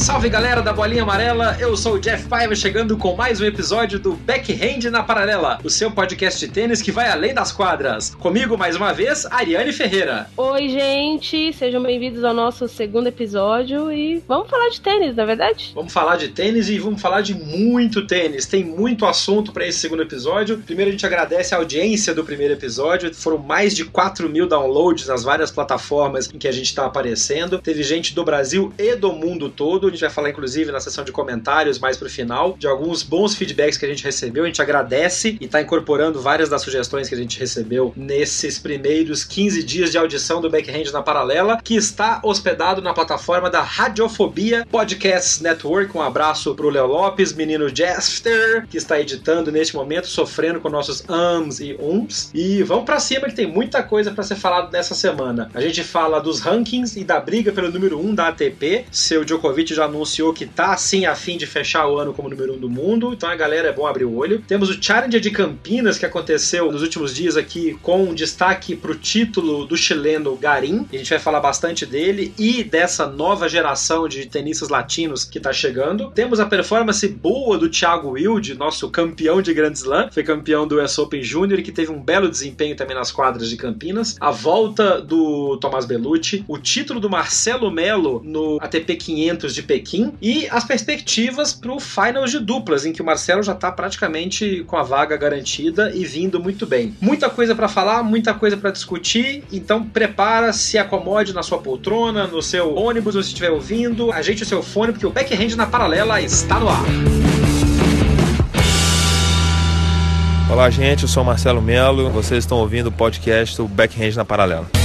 Salve galera da Bolinha Amarela, eu sou o Jeff Paiva chegando com mais um episódio do Backhand na Paralela, o seu podcast de tênis que vai além das quadras. Comigo mais uma vez, Ariane Ferreira. Oi, gente, sejam bem-vindos ao nosso segundo episódio e vamos falar de tênis, na é verdade? Vamos falar de tênis e vamos falar de muito tênis. Tem muito assunto para esse segundo episódio. Primeiro, a gente agradece a audiência do primeiro episódio. Foram mais de 4 mil downloads nas várias plataformas em que a gente está aparecendo. Teve gente do Brasil e do mundo todo a gente vai falar, inclusive, na sessão de comentários mais pro final, de alguns bons feedbacks que a gente recebeu. A gente agradece e tá incorporando várias das sugestões que a gente recebeu nesses primeiros 15 dias de audição do Backhand na Paralela, que está hospedado na plataforma da Radiofobia Podcast Network. Um abraço pro Léo Lopes, menino Jester, que está editando neste momento, sofrendo com nossos ums e ums. E vamos para cima que tem muita coisa para ser falado nessa semana. A gente fala dos rankings e da briga pelo número 1 um da ATP. Seu Djokovic já anunciou que tá sim a fim de fechar o ano como número um do mundo, então a galera é bom abrir o olho. Temos o Challenger de Campinas que aconteceu nos últimos dias aqui com destaque pro título do chileno Garim. A gente vai falar bastante dele e dessa nova geração de tenistas latinos que tá chegando. Temos a performance boa do Thiago Wilde, nosso campeão de Grand Slam, foi campeão do US Open Júnior e que teve um belo desempenho também nas quadras de Campinas. A volta do Tomás Bellucci, o título do Marcelo Melo no ATP 500 de Pequim e as perspectivas para o Finals de duplas, em que o Marcelo já está praticamente com a vaga garantida e vindo muito bem. Muita coisa para falar, muita coisa para discutir, então prepara, se acomode na sua poltrona, no seu ônibus, se estiver ouvindo, ajeite o seu fone, porque o Backhand na Paralela está no ar. Olá, gente, eu sou Marcelo Melo, vocês estão ouvindo o podcast Backhand na Paralela.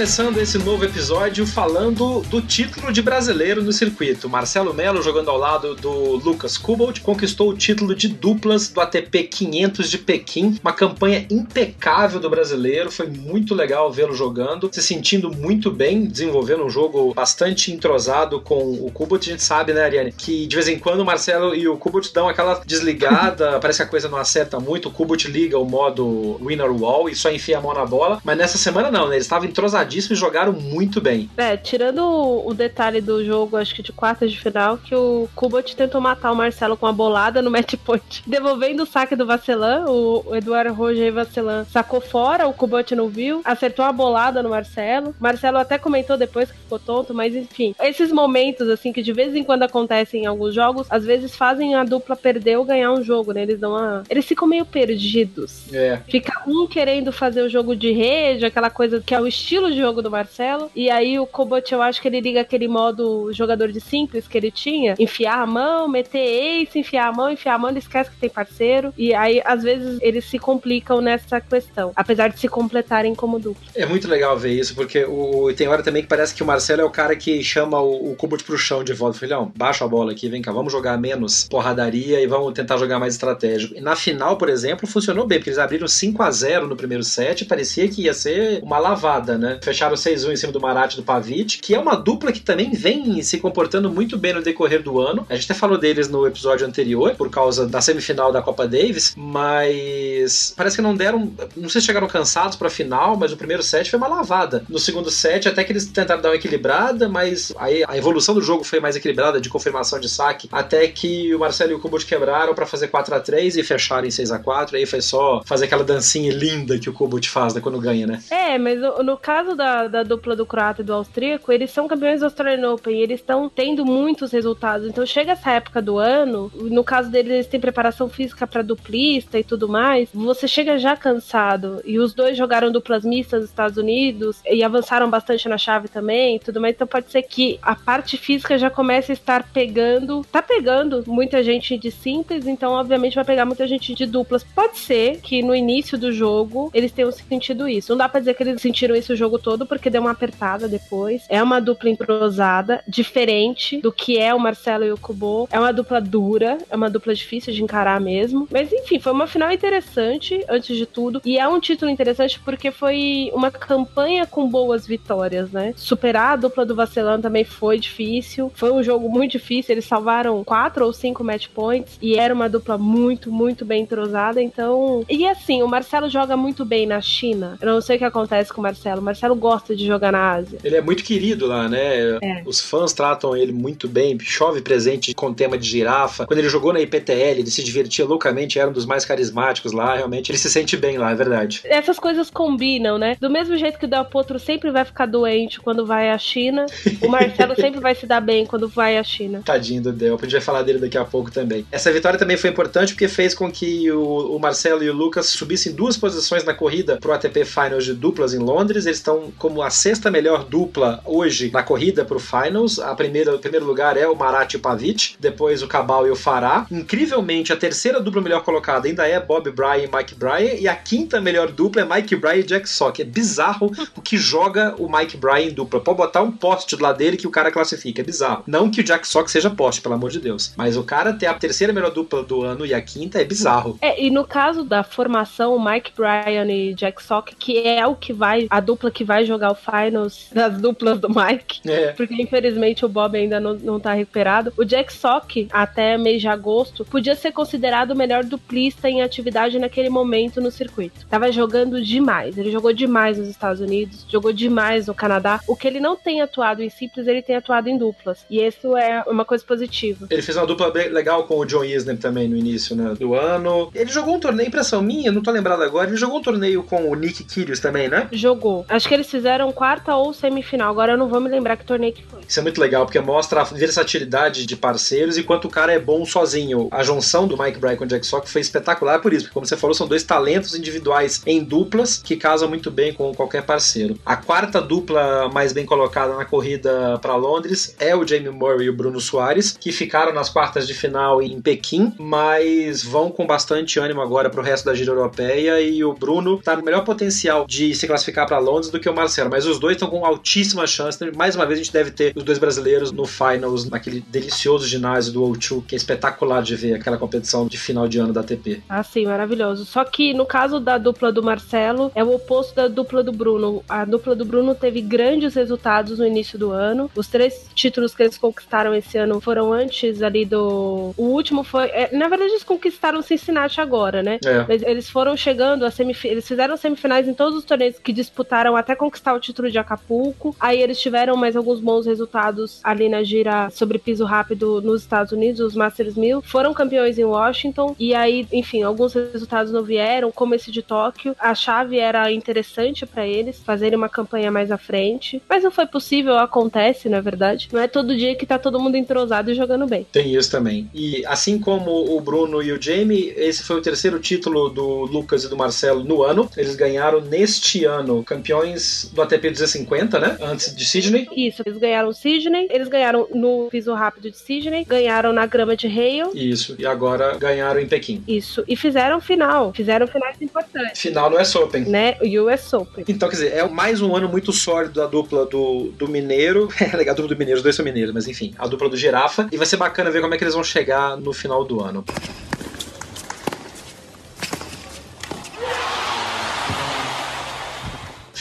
Começando esse novo episódio falando do título de brasileiro no circuito. Marcelo Melo, jogando ao lado do Lucas Kubalt, conquistou o título de duplas do ATP 500 de Pequim. Uma campanha impecável do brasileiro, foi muito legal vê-lo jogando, se sentindo muito bem, desenvolvendo um jogo bastante entrosado com o Kubalt. A gente sabe, né, Ariane, que de vez em quando o Marcelo e o Kubalt dão aquela desligada, parece que a coisa não acerta muito. O Kubalt liga o modo winner wall e só enfia a mão na bola, mas nessa semana não, né? Ele estava entrosadíssimos e jogaram muito bem. É, tirando o detalhe do jogo, acho que de quartas de final, que o Kubot tentou matar o Marcelo com uma bolada no match point, devolvendo o saque do Vacelan, o Eduardo Roger Vacelan sacou fora, o Kubot não viu, acertou a bolada no Marcelo. Marcelo até comentou depois que ficou tonto, mas enfim, esses momentos assim que de vez em quando acontecem em alguns jogos, às vezes fazem a dupla perder ou ganhar um jogo, né? Eles dão uma... eles ficam meio perdidos. É. Fica um querendo fazer o jogo de rede, aquela coisa que é o estilo de jogo do Marcelo. E aí o Cobot, eu acho que ele liga aquele modo jogador de simples que ele tinha: enfiar a mão, meter ace, enfiar a mão, enfiar a mão, ele esquece que tem parceiro. E aí, às vezes, eles se complicam nessa questão, apesar de se completarem como duplo. É muito legal ver isso, porque o, tem hora também que parece que o Marcelo é o cara que chama o, o Cobot pro chão de volta. Filhão, baixa a bola aqui, vem cá, vamos jogar menos porradaria e vamos tentar jogar mais estratégico. E na final, por exemplo, funcionou bem, porque eles abriram 5 a 0 no primeiro set, parecia que ia ser uma lavada, né? Fecharam 6-1 em cima do Marat do Pavic, que é uma dupla que também vem se comportando muito bem no decorrer do ano. A gente até falou deles no episódio anterior, por causa da semifinal da Copa Davis, mas parece que não deram. Não sei se chegaram cansados pra final, mas o primeiro set foi uma lavada. No segundo set, até que eles tentaram dar uma equilibrada, mas aí a evolução do jogo foi mais equilibrada, de confirmação de saque, até que o Marcelo e o Kubot quebraram para fazer 4 a 3 e fecharam em 6 a 4 Aí foi só fazer aquela dancinha linda que o Kubot faz né, quando ganha, né? É, mas no, no caso da, da dupla do croata e do austríaco, eles são campeões do Australian Open e eles estão tendo muitos resultados. Então chega essa época do ano, no caso deles, eles têm preparação física para duplista e tudo mais, você chega já cansado. E os dois jogaram duplas mistas nos Estados Unidos e avançaram bastante na chave também tudo mais. Então pode ser que a parte física já comece a estar pegando, tá pegando muita gente de simples, então obviamente vai pegar muita gente de duplas. Pode ser que no início do jogo eles tenham sentido isso. Não dá pra dizer que eles sentiram isso o jogo todo, porque deu uma apertada depois. É uma dupla entrosada, diferente do que é o Marcelo e o Kubo. É uma dupla dura, é uma dupla difícil de encarar mesmo. Mas enfim, foi uma final interessante, antes de tudo. E é um título interessante porque foi uma campanha com boas vitórias, né? Superar a dupla do Vacelan também foi difícil. Foi um jogo muito difícil. Eles salvaram quatro ou cinco match points. E era uma dupla muito, muito bem entrosada. Então. E assim, o Marcelo joga muito bem na China. Eu não sei o que acontece com o Marcelo. O Marcelo gosta de jogar na Ásia. Ele é muito querido lá, né? É. Os fãs tratam ele muito bem. Chove presente com tema de girafa. Quando ele jogou na IPTL, ele se divertia loucamente. Era um dos mais carismáticos lá. Realmente, ele se sente bem lá, é verdade. Essas coisas combinam, né? Do mesmo jeito que o Del Potro sempre vai ficar doente quando vai à China, o Marcelo sempre vai se dar bem quando vai à China. Tadinho do Del, podia falar dele daqui a pouco também. Essa vitória também foi importante porque fez com que o, o Marcelo e o Lucas subissem duas posições na corrida pro ATP Finals de duplas em Londres. Eles estão como a sexta melhor dupla hoje na corrida pro Finals. A primeira, o primeiro lugar é o Marat e o Pavic, depois o Cabal e o Farah. Incrivelmente, a terceira dupla melhor colocada ainda é Bob Bryan e Mike Bryan, e a quinta melhor dupla é Mike Bryan e Jack Sock. É bizarro o que joga o Mike Bryan em dupla. Pode botar um poste do lado dele que o cara classifica. É bizarro. Não que o Jack Sock seja poste, pelo amor de Deus. Mas o cara ter a terceira melhor dupla do ano e a quinta é bizarro. É, e no caso da formação, o Mike Bryan e Jack Sock, que é o que vai, a dupla que vai jogar o finals das duplas do Mike. É. Porque infelizmente o Bob ainda não, não tá recuperado. O Jack Sock, até mês de agosto, podia ser considerado o melhor duplista em atividade naquele momento no circuito. Tava jogando demais. Ele jogou demais nos Estados Unidos, jogou demais no Canadá. O que ele não tem atuado em simples, ele tem atuado em duplas. E isso é uma coisa positiva. Ele fez uma dupla bem legal com o John Isner também no início né, do ano. Ele jogou um torneio, impressão minha, não tô lembrado agora, ele jogou um torneio com o Nick Kyrgios também, né? Jogou. Acho que eles fizeram quarta ou semifinal. Agora eu não vou me lembrar que torneio que foi. Isso é muito legal, porque mostra a versatilidade de parceiros e quanto o cara é bom sozinho. A junção do Mike Bryan com o Jack Sock foi espetacular por isso, porque como você falou, são dois talentos individuais em duplas que casam muito bem com qualquer parceiro. A quarta dupla mais bem colocada na corrida para Londres é o Jamie Murray e o Bruno Soares, que ficaram nas quartas de final em Pequim, mas vão com bastante ânimo agora para o resto da gira europeia e o Bruno tá no melhor potencial de se classificar para Londres do que o Marcelo, mas os dois estão com altíssima chance. Mais uma vez a gente deve ter os dois brasileiros no finals, naquele delicioso ginásio do O2, que é espetacular de ver aquela competição de final de ano da ATP. Ah, sim, maravilhoso. Só que no caso da dupla do Marcelo, é o oposto da dupla do Bruno. A dupla do Bruno teve grandes resultados no início do ano. Os três títulos que eles conquistaram esse ano foram antes ali do. O último foi. é, na verdade, eles conquistaram Cincinnati agora, né? É. Mas eles foram chegando a semif... Eles fizeram semifinais em todos os torneios que disputaram até conquistar o título de Acapulco. Aí eles tiveram mais alguns bons resultados ali na gira sobre piso rápido nos Estados Unidos, os Masters 1000. Foram campeões em Washington. E aí, enfim, alguns resultados não vieram, como esse de Tóquio. A chave era interessante para eles fazerem uma campanha mais à frente. Mas não foi possível, acontece, na verdade. Não é todo dia que tá todo mundo entrosado e jogando bem. Tem isso também. E assim como o Bruno e o Jamie, esse foi o terceiro título do Lucas e do Marcelo no ano. Eles ganharam neste ano campeões do ATP 250, né? Antes de Sydney. Isso, eles ganharam o Sydney, eles ganharam no piso rápido de Sydney, ganharam na grama de Hale. Isso. E agora ganharam em Pequim. Isso, e fizeram final, fizeram finais importantes, Final no US Open. né? O US Open. Então, quer dizer, é mais um ano muito sólido da dupla do, do Mineiro. É legal, a dupla do Mineiro, os dois são mineiros, mas enfim, a dupla do Girafa. E vai ser bacana ver como é que eles vão chegar no final do ano.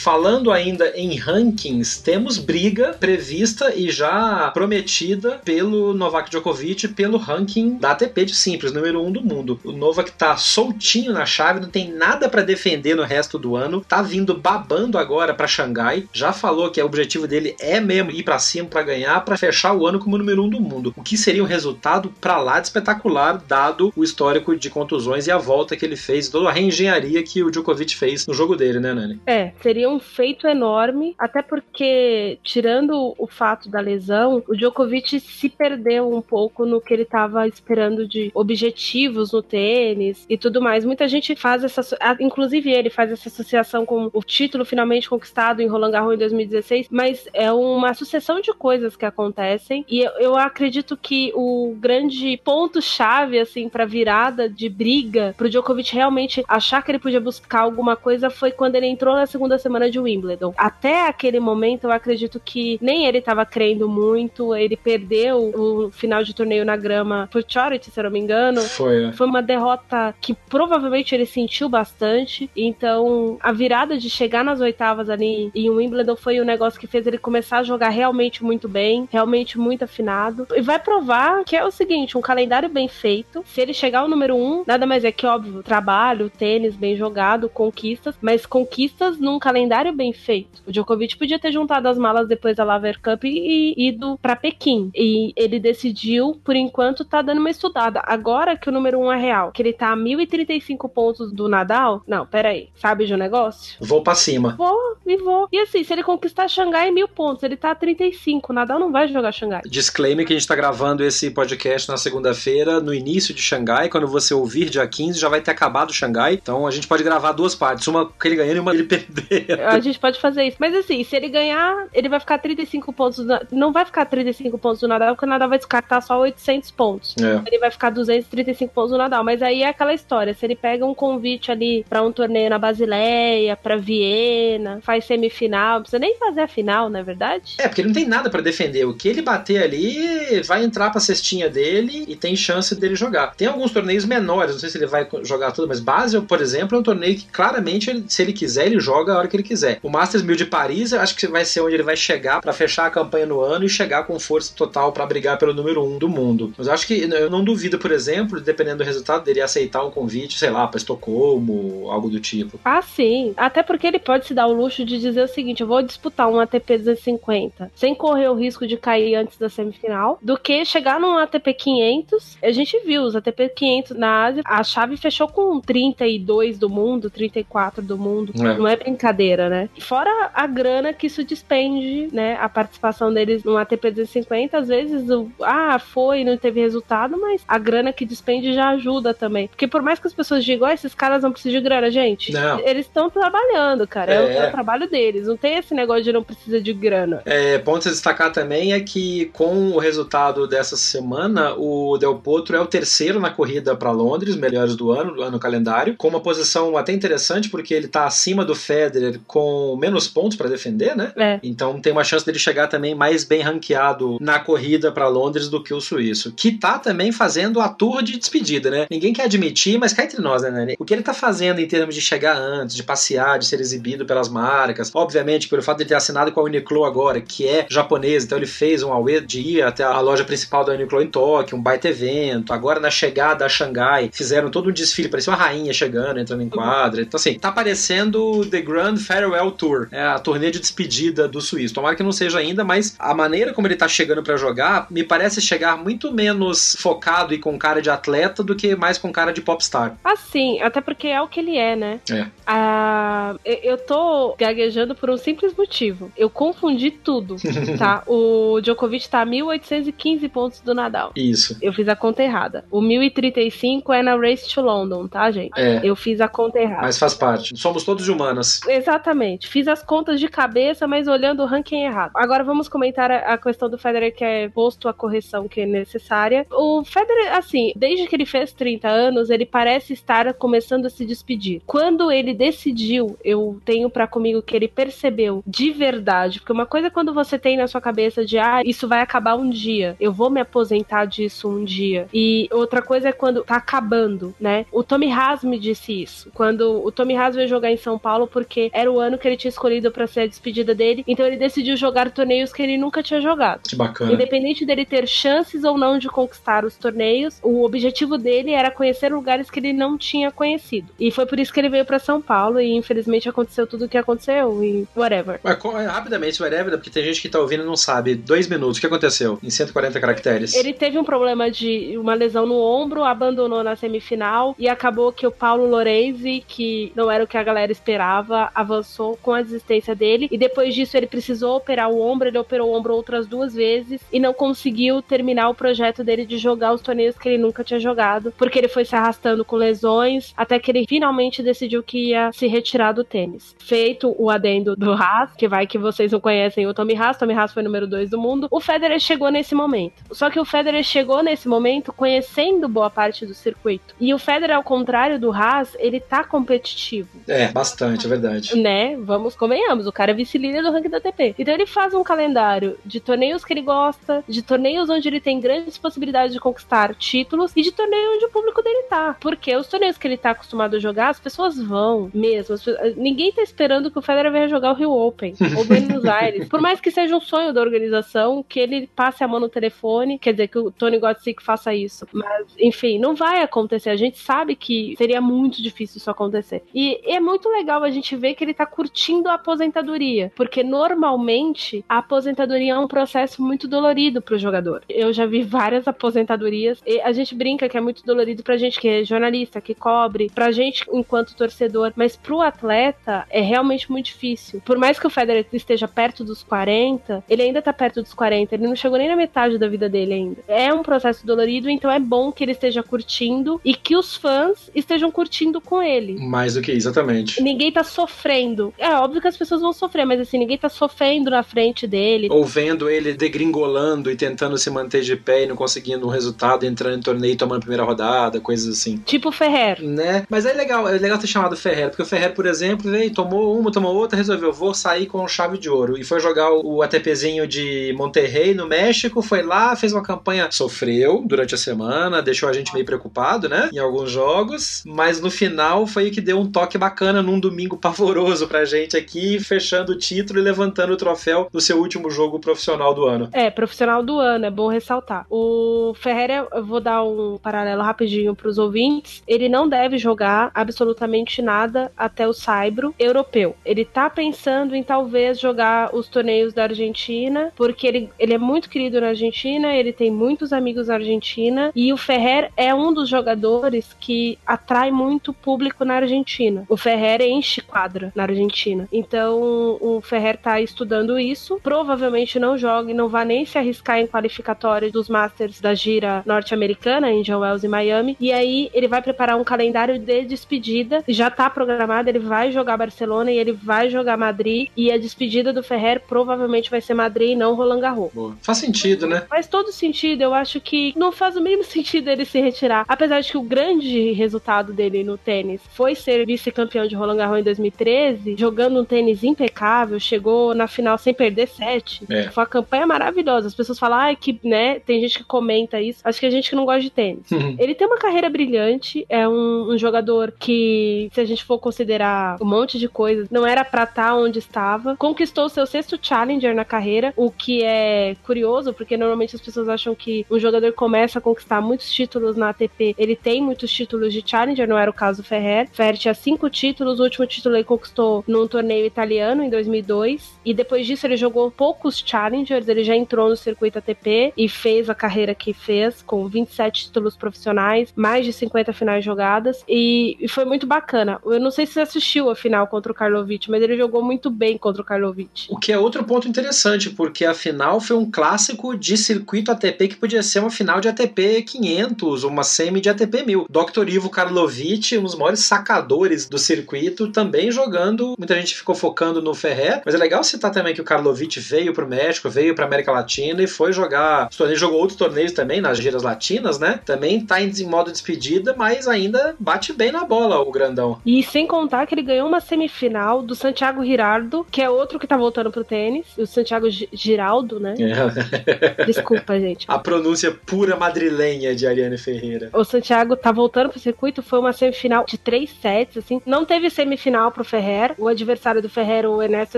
Falando ainda em rankings, temos briga prevista e já prometida pelo Novak Djokovic pelo ranking da ATP de simples, número 1 um do mundo. O Novak tá soltinho na chave, não tem nada para defender no resto do ano, tá vindo babando agora para Xangai, já falou que o objetivo dele é mesmo ir para cima para ganhar, para fechar o ano como número 1 um do mundo. O que seria um resultado para lá de espetacular, dado o histórico de contusões e a volta que ele fez, toda a reengenharia que o Djokovic fez no jogo dele, né, Nani? É, seria um feito enorme, até porque, tirando o fato da lesão, o Djokovic se perdeu um pouco no que ele estava esperando de objetivos no tênis e tudo mais. Muita gente faz essa, inclusive ele faz essa associação com o título finalmente conquistado em Roland Garros em 2016, mas é uma sucessão de coisas que acontecem e eu, acredito que o grande ponto chave assim para virada de briga pro Djokovic realmente achar que ele podia buscar alguma coisa foi quando ele entrou na segunda semana de Wimbledon. Até aquele momento eu acredito que nem ele estava crendo muito, ele perdeu o final de torneio na grama por Charity, se eu não me engano. Foi. É. Foi uma derrota que provavelmente ele sentiu bastante. Então, a virada de chegar nas oitavas ali em Wimbledon foi o negócio que fez ele começar a jogar realmente muito bem, realmente muito afinado. E vai provar que é o seguinte: um calendário bem feito. Se ele chegar ao número um, nada mais é que, óbvio, trabalho, tênis bem jogado, conquistas, mas conquistas num calendário bem feito. O Djokovic podia ter juntado as malas depois da Laver Cup e, ido para Pequim. E ele decidiu, por enquanto, tá dando uma estudada. Agora que o número um é real, que ele tá a 1.035 pontos do Nadal, não, peraí, sabe de um negócio? Vou pra cima. Vou e vou. E assim, se ele conquistar Xangai, mil pontos. Ele tá a 35. O Nadal não vai jogar Xangai. Disclaimer que a gente tá gravando esse podcast na segunda-feira, no início de Xangai. Quando você ouvir dia 15, já vai ter acabado Xangai. Então a gente pode gravar duas partes. Uma que ele ganhando e uma ele perder. A gente pode fazer isso. Mas assim, se ele ganhar, ele vai ficar 35 pontos. Não vai ficar 35 pontos do Nadal, porque o Nadal vai descartar só 800 pontos. É. Ele vai ficar 235 pontos do Nadal. Mas aí é aquela história. Se ele pega um convite ali para um torneio na Basileia, para Viena, faz semifinal, não precisa nem fazer a final, não é verdade? É, porque ele não tem nada para defender. O que ele bater ali vai entrar pra cestinha dele e tem chance dele jogar. Tem alguns torneios menores, não sei se ele vai jogar tudo, mas Basel, por exemplo, é um torneio que claramente, ele, se ele quiser, ele joga a hora que ele quiser. O Masters 1000 de Paris, eu acho que vai ser onde ele vai chegar para fechar a campanha no ano e chegar com força total para brigar pelo número 1 um do mundo. Mas eu acho que eu não duvido, por exemplo, dependendo do resultado, dele aceitar um convite, sei lá, para Estocolmo, algo do tipo. Ah, sim. Até porque ele pode se dar o luxo de dizer o seguinte: eu vou disputar um ATP 250 sem correr o risco de cair antes da semifinal, do que chegar num ATP 500. A gente viu os ATP 500 na Ásia, a chave fechou com 32 do mundo, 34 do mundo. É. Não é brincadeira, né? Fora a grana que isso despende, né? A participação deles no ATP 250, às vezes, o, ah, foi, não teve resultado, mas a grana que despende já ajuda também. Porque por mais que as pessoas digam, oh, esses caras não precisam de grana, gente, não. eles estão trabalhando, cara. É. É, o, trabalho deles. Não tem esse negócio de não precisa de grana. É, ponto a destacar também é que com o resultado dessa semana, o Del Potro é o terceiro na corrida para Londres, melhores do ano, do ano calendário, com uma posição até interessante, porque ele tá acima do Federer com menos pontos para defender, né? É. Então tem uma chance dele chegar também mais bem ranqueado na corrida para Londres do que o suíço, que tá também fazendo a tour de despedida, né? Ninguém quer admitir, mas cá entre nós, né, Nani? O que ele tá fazendo em termos de chegar antes, de passear, de ser exibido pelas marcas, obviamente pelo fato de ele ter assinado com a Uniqlo agora, que é japonesa, então ele fez um away de ir até a loja principal da Uniqlo em Tóquio, um baita evento. Agora na chegada a Xangai, fizeram todo um desfile, parecia uma rainha chegando, entrando em quadra. Então assim, tá parecendo The Grand Farewell Tour, é a turnê de despedida do suíço. Tomara que não seja ainda, mas a maneira como ele tá chegando para jogar me parece chegar muito menos focado e com cara de atleta do que mais com cara de popstar. Assim, até porque é o que ele é, né? É. Ah, eu tô gaguejando por um simples motivo. Eu confundi tudo, tá? O Djokovic tá a 1815 pontos do Nadal. Isso. Eu fiz a conta errada. O 1035 é na Race to London, tá, gente? É. Eu fiz a conta errada. Mas faz parte. Somos todos humanas. Exatamente. Fiz as contas de cabeça, mas olhando o ranking errado. Agora vamos comentar a, a questão do Federer que é posto a correção que é necessária. O Federer, assim, desde que ele fez 30 anos, ele parece estar começando a se despedir. Quando ele decidiu, eu tenho para comigo que ele percebeu de verdade, porque uma coisa é quando você tem na sua cabeça de ah, isso vai acabar um dia, eu vou me aposentar disso um dia. E outra coisa é quando tá acabando, né? O Tommy Haas me disse isso. Quando o Tommy Haas veio jogar em São Paulo porque era o ano que ele tinha escolhido para ser a despedida dele, então ele decidiu jogar torneios que ele nunca tinha jogado. Que bacana. Independente dele ter chances ou não de conquistar os torneios, o objetivo dele era conhecer lugares que ele não tinha conhecido. E foi por isso que ele veio para São Paulo e infelizmente aconteceu tudo o que aconteceu e whatever. Mas, é, rapidamente, whatever, porque tem gente que tá ouvindo e não sabe. Dois minutos, o que aconteceu em 140 caracteres? Ele teve um problema de uma lesão no ombro, abandonou na semifinal e acabou que o Paulo Lorese, que não era o que a galera esperava, avançou avançou com a desistência dele. E depois disso ele precisou operar o ombro, ele operou o ombro outras duas vezes e não conseguiu terminar o projeto dele de jogar os torneios que ele nunca tinha jogado, porque ele foi se arrastando com lesões, até que ele finalmente decidiu que ia se retirar do tênis. Feito o adendo do Haas, que vai que vocês não conhecem o Tommy Haas, Tommy Haas foi número 2 do mundo, o Federer chegou nesse momento. Só que o Federer chegou nesse momento conhecendo boa parte do circuito. E o Federer, ao contrário do Haas, ele tá competitivo. É, bastante, é verdade. Né? Vamos, convenhamos, o cara é vice-líder do ranking da ATP. Então ele faz um calendário de torneios que ele gosta, de torneios onde ele tem grandes possibilidades de conquistar títulos e de torneio onde o público dele tá. Porque os torneios que ele tá acostumado a jogar, as pessoas vão mesmo. Ninguém tá esperando que o Federer venha jogar o Rio Open ou Buenos Aires. Por mais que seja um sonho da organização, que ele passe a mão no telefone, quer dizer, que o Tony Gotsick faça isso. Mas, enfim, não vai acontecer. A gente sabe que seria muito difícil isso acontecer. E é muito legal a gente ver que ele tá curtindo a aposentadoria, porque normalmente a aposentadoria é um processo muito dolorido pro jogador. Eu já vi várias aposentadorias e a gente brinca que é muito dolorido pra gente que é jornalista, que cobre, pra gente enquanto torcedor, mas pro atleta é realmente muito difícil. Por mais que o Federer esteja perto dos 40, ele ainda tá perto dos 40, ele não chegou nem na metade da vida dele ainda. É um processo dolorido, então é bom que ele esteja curtindo e que os fãs estejam curtindo com ele. Mais do que exatamente. Ninguém tá sofrendo. É óbvio que as pessoas vão sofrer, mas assim, ninguém tá sofrendo na frente dele. Ou vendo ele degringolando e tentando se manter de pé e não conseguindo um resultado, entrando em torneio tomando a primeira rodada, coisas assim. Tipo o Ferrer. Né? Mas é legal, é legal ter chamado Ferrer, porque o Ferrer, por exemplo, veio, tomou uma, tomou outra, resolveu, vou sair com chave de ouro. E foi jogar o ATPzinho de Monterrey, no México, foi lá, fez uma campanha, sofreu durante a semana, deixou a gente meio preocupado, né? Em alguns jogos, mas no final foi o que deu um toque bacana num domingo pavoroso pra gente aqui, fechando o título e levantando o troféu no seu último jogo profissional do ano. É, profissional do ano, é bom ressaltar. O Ferreira, eu vou dar um paralelo rapidinho pros ouvintes, ele não deve jogar absolutamente nada até o Saibro europeu. Ele tá pensando em talvez jogar os torneios da Argentina, porque ele, ele é muito querido na Argentina, ele tem muitos amigos na Argentina, e o Ferrer é um dos jogadores que atrai muito público na Argentina. O Ferrer enche quadra na Argentina. Então, o Ferrer tá estudando isso. Provavelmente não joga e não vai nem se arriscar em qualificatórios dos Masters da gira norte-americana, em John Wells e Miami. E aí, ele vai preparar um calendário de despedida. Já tá programado, ele vai jogar Barcelona e ele vai jogar Madrid. E a despedida do Ferrer provavelmente vai ser Madrid e não Roland Garros. Boa. Faz sentido, né? Faz todo sentido. Eu acho que não faz o mínimo sentido ele se retirar. Apesar de que o grande resultado dele no tênis foi ser vice-campeão de Roland Garros em 2013, jogando um tênis impecável, chegou na final sem perder sete. É. Foi uma campanha maravilhosa. As pessoas falam, ai, que, né? Tem gente que comenta isso. Acho que a gente que não gosta de tênis. ele tem uma carreira brilhante, é um, um, jogador que, se a gente for considerar um monte de coisas, não era pra estar onde estava. Conquistou seu sexto challenger na carreira, o que é curioso, porque normalmente as pessoas acham que um jogador começa a conquistar muitos títulos na ATP, ele tem muitos títulos de challenger, não era o caso do Ferrer. Ferrer tinha cinco títulos, o último título ele conquistou num torneio italiano em 2002, e depois disso ele jogou poucos challengers, ele já entrou no circuito ATP e fez a carreira que fez, com 27 títulos profissionais, mais de 50 finais jogadas, e, e foi muito bacana. Eu não sei se você assistiu a final contra o Karlovic, mas ele jogou muito bem contra o Karlovic. O que é outro ponto interessante, porque a final foi um clássico de circuito ATP que podia ser uma final de ATP 500, uma semi de ATP 1000. Dr. Ivo Karlovic, um dos maiores sacadores do circuito, também jogando. Muita gente ficou focando no Ferrer, mas é legal citar também que o Karlovic veio pro México, veio pra América Latina e foi jogar os torneios, jogou outros torneios também nas giras latinas, né? Também tá em modo despedida, mas ainda bate bem na bola o grandão. E sem contar que ele ganhou uma semifinal do Santiago Girardo, que é outro que tá voltando pro tênis, o Santiago Giraldo, né? É. Desculpa, gente. A pronúncia pura madrilenha de Ariane Ferreira. O Santiago tá voltando pro circuito, foi uma semifinal de três sets, assim. Não teve semifinal pro Ferrer. O adversário do Ferrer, o Ernesto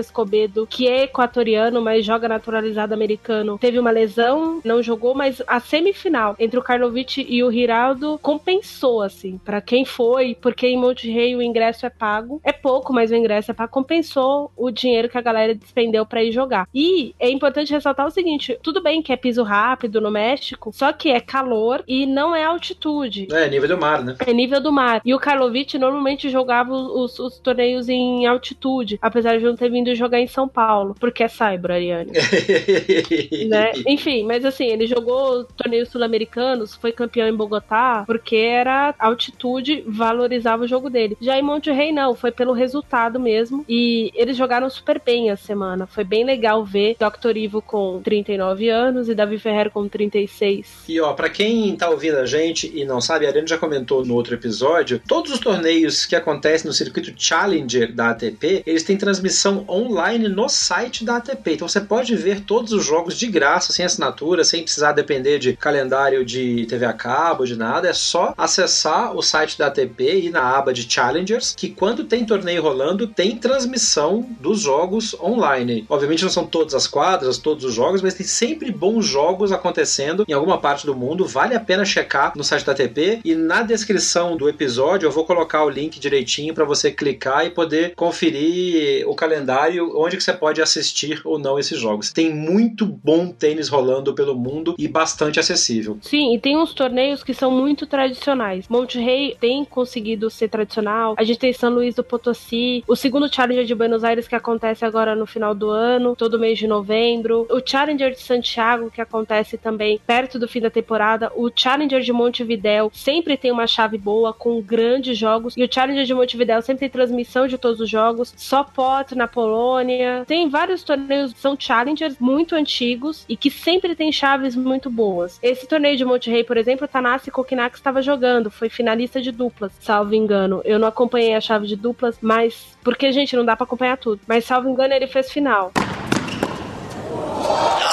Escobedo, que é equatoriano, mas joga naturalizado americano, teve uma lesão, não jogou, mas a semifinal entre o Karlovic e o Giraldo compensou, assim, para quem foi, porque em Monterrey o ingresso é pago. É pouco, mas o ingresso é pago. Compensou o dinheiro que a galera despendeu para ir jogar. E é importante ressaltar o seguinte: tudo bem que é piso rápido no México, só que é calor e não é altitude. É nível do mar, né? É nível do mar. E o Karlovic normalmente jogava os, os torneios em em altitude, apesar de não ter vindo jogar em São Paulo, porque é Saibro, Ariane. né? Enfim, mas assim, ele jogou torneios sul-americanos, foi campeão em Bogotá, porque era altitude, valorizava o jogo dele. Já em Monte Rei, não, foi pelo resultado mesmo. E eles jogaram super bem a semana. Foi bem legal ver Dr. Ivo com 39 anos e Davi Ferreira com 36. E ó, pra quem tá ouvindo a gente e não sabe, a Ariane já comentou no outro episódio, todos os torneios que acontecem no circuito Challenger da ATP, eles têm transmissão online no site da ATP. Então você pode ver todos os jogos de graça, sem assinatura, sem precisar depender de calendário de TV a cabo, de nada. É só acessar o site da ATP e na aba de Challengers, que quando tem torneio rolando, tem transmissão dos jogos online. Obviamente não são todas as quadras, todos os jogos, mas tem sempre bons jogos acontecendo em alguma parte do mundo. Vale a pena checar no site da ATP e na descrição do episódio eu vou colocar o link direitinho para você clicar e poder conferir o calendário onde que você pode assistir ou não esses jogos. Tem muito bom tênis rolando pelo mundo e bastante acessível. Sim, e tem uns torneios que são muito tradicionais. Monte Rei tem conseguido ser tradicional. A gente tem São Luís do Potosí, o segundo Challenger de Buenos Aires que acontece agora no final do ano, todo mês de novembro. O Challenger de Santiago que acontece também perto do fim da temporada. O Challenger de Montevidéu sempre tem uma chave boa com grandes jogos e o Challenger de Montevidéu sempre tem transmissão de todos os jogos. Só Pot na Polônia. Tem vários torneios são challengers muito antigos e que sempre tem chaves muito boas. Esse torneio de Monte Rei, por exemplo, o Tanasi Kokinax estava jogando, foi finalista de duplas, salvo engano. Eu não acompanhei a chave de duplas, mas porque gente não dá para acompanhar tudo. Mas salvo engano ele fez final.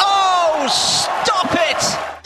Oh,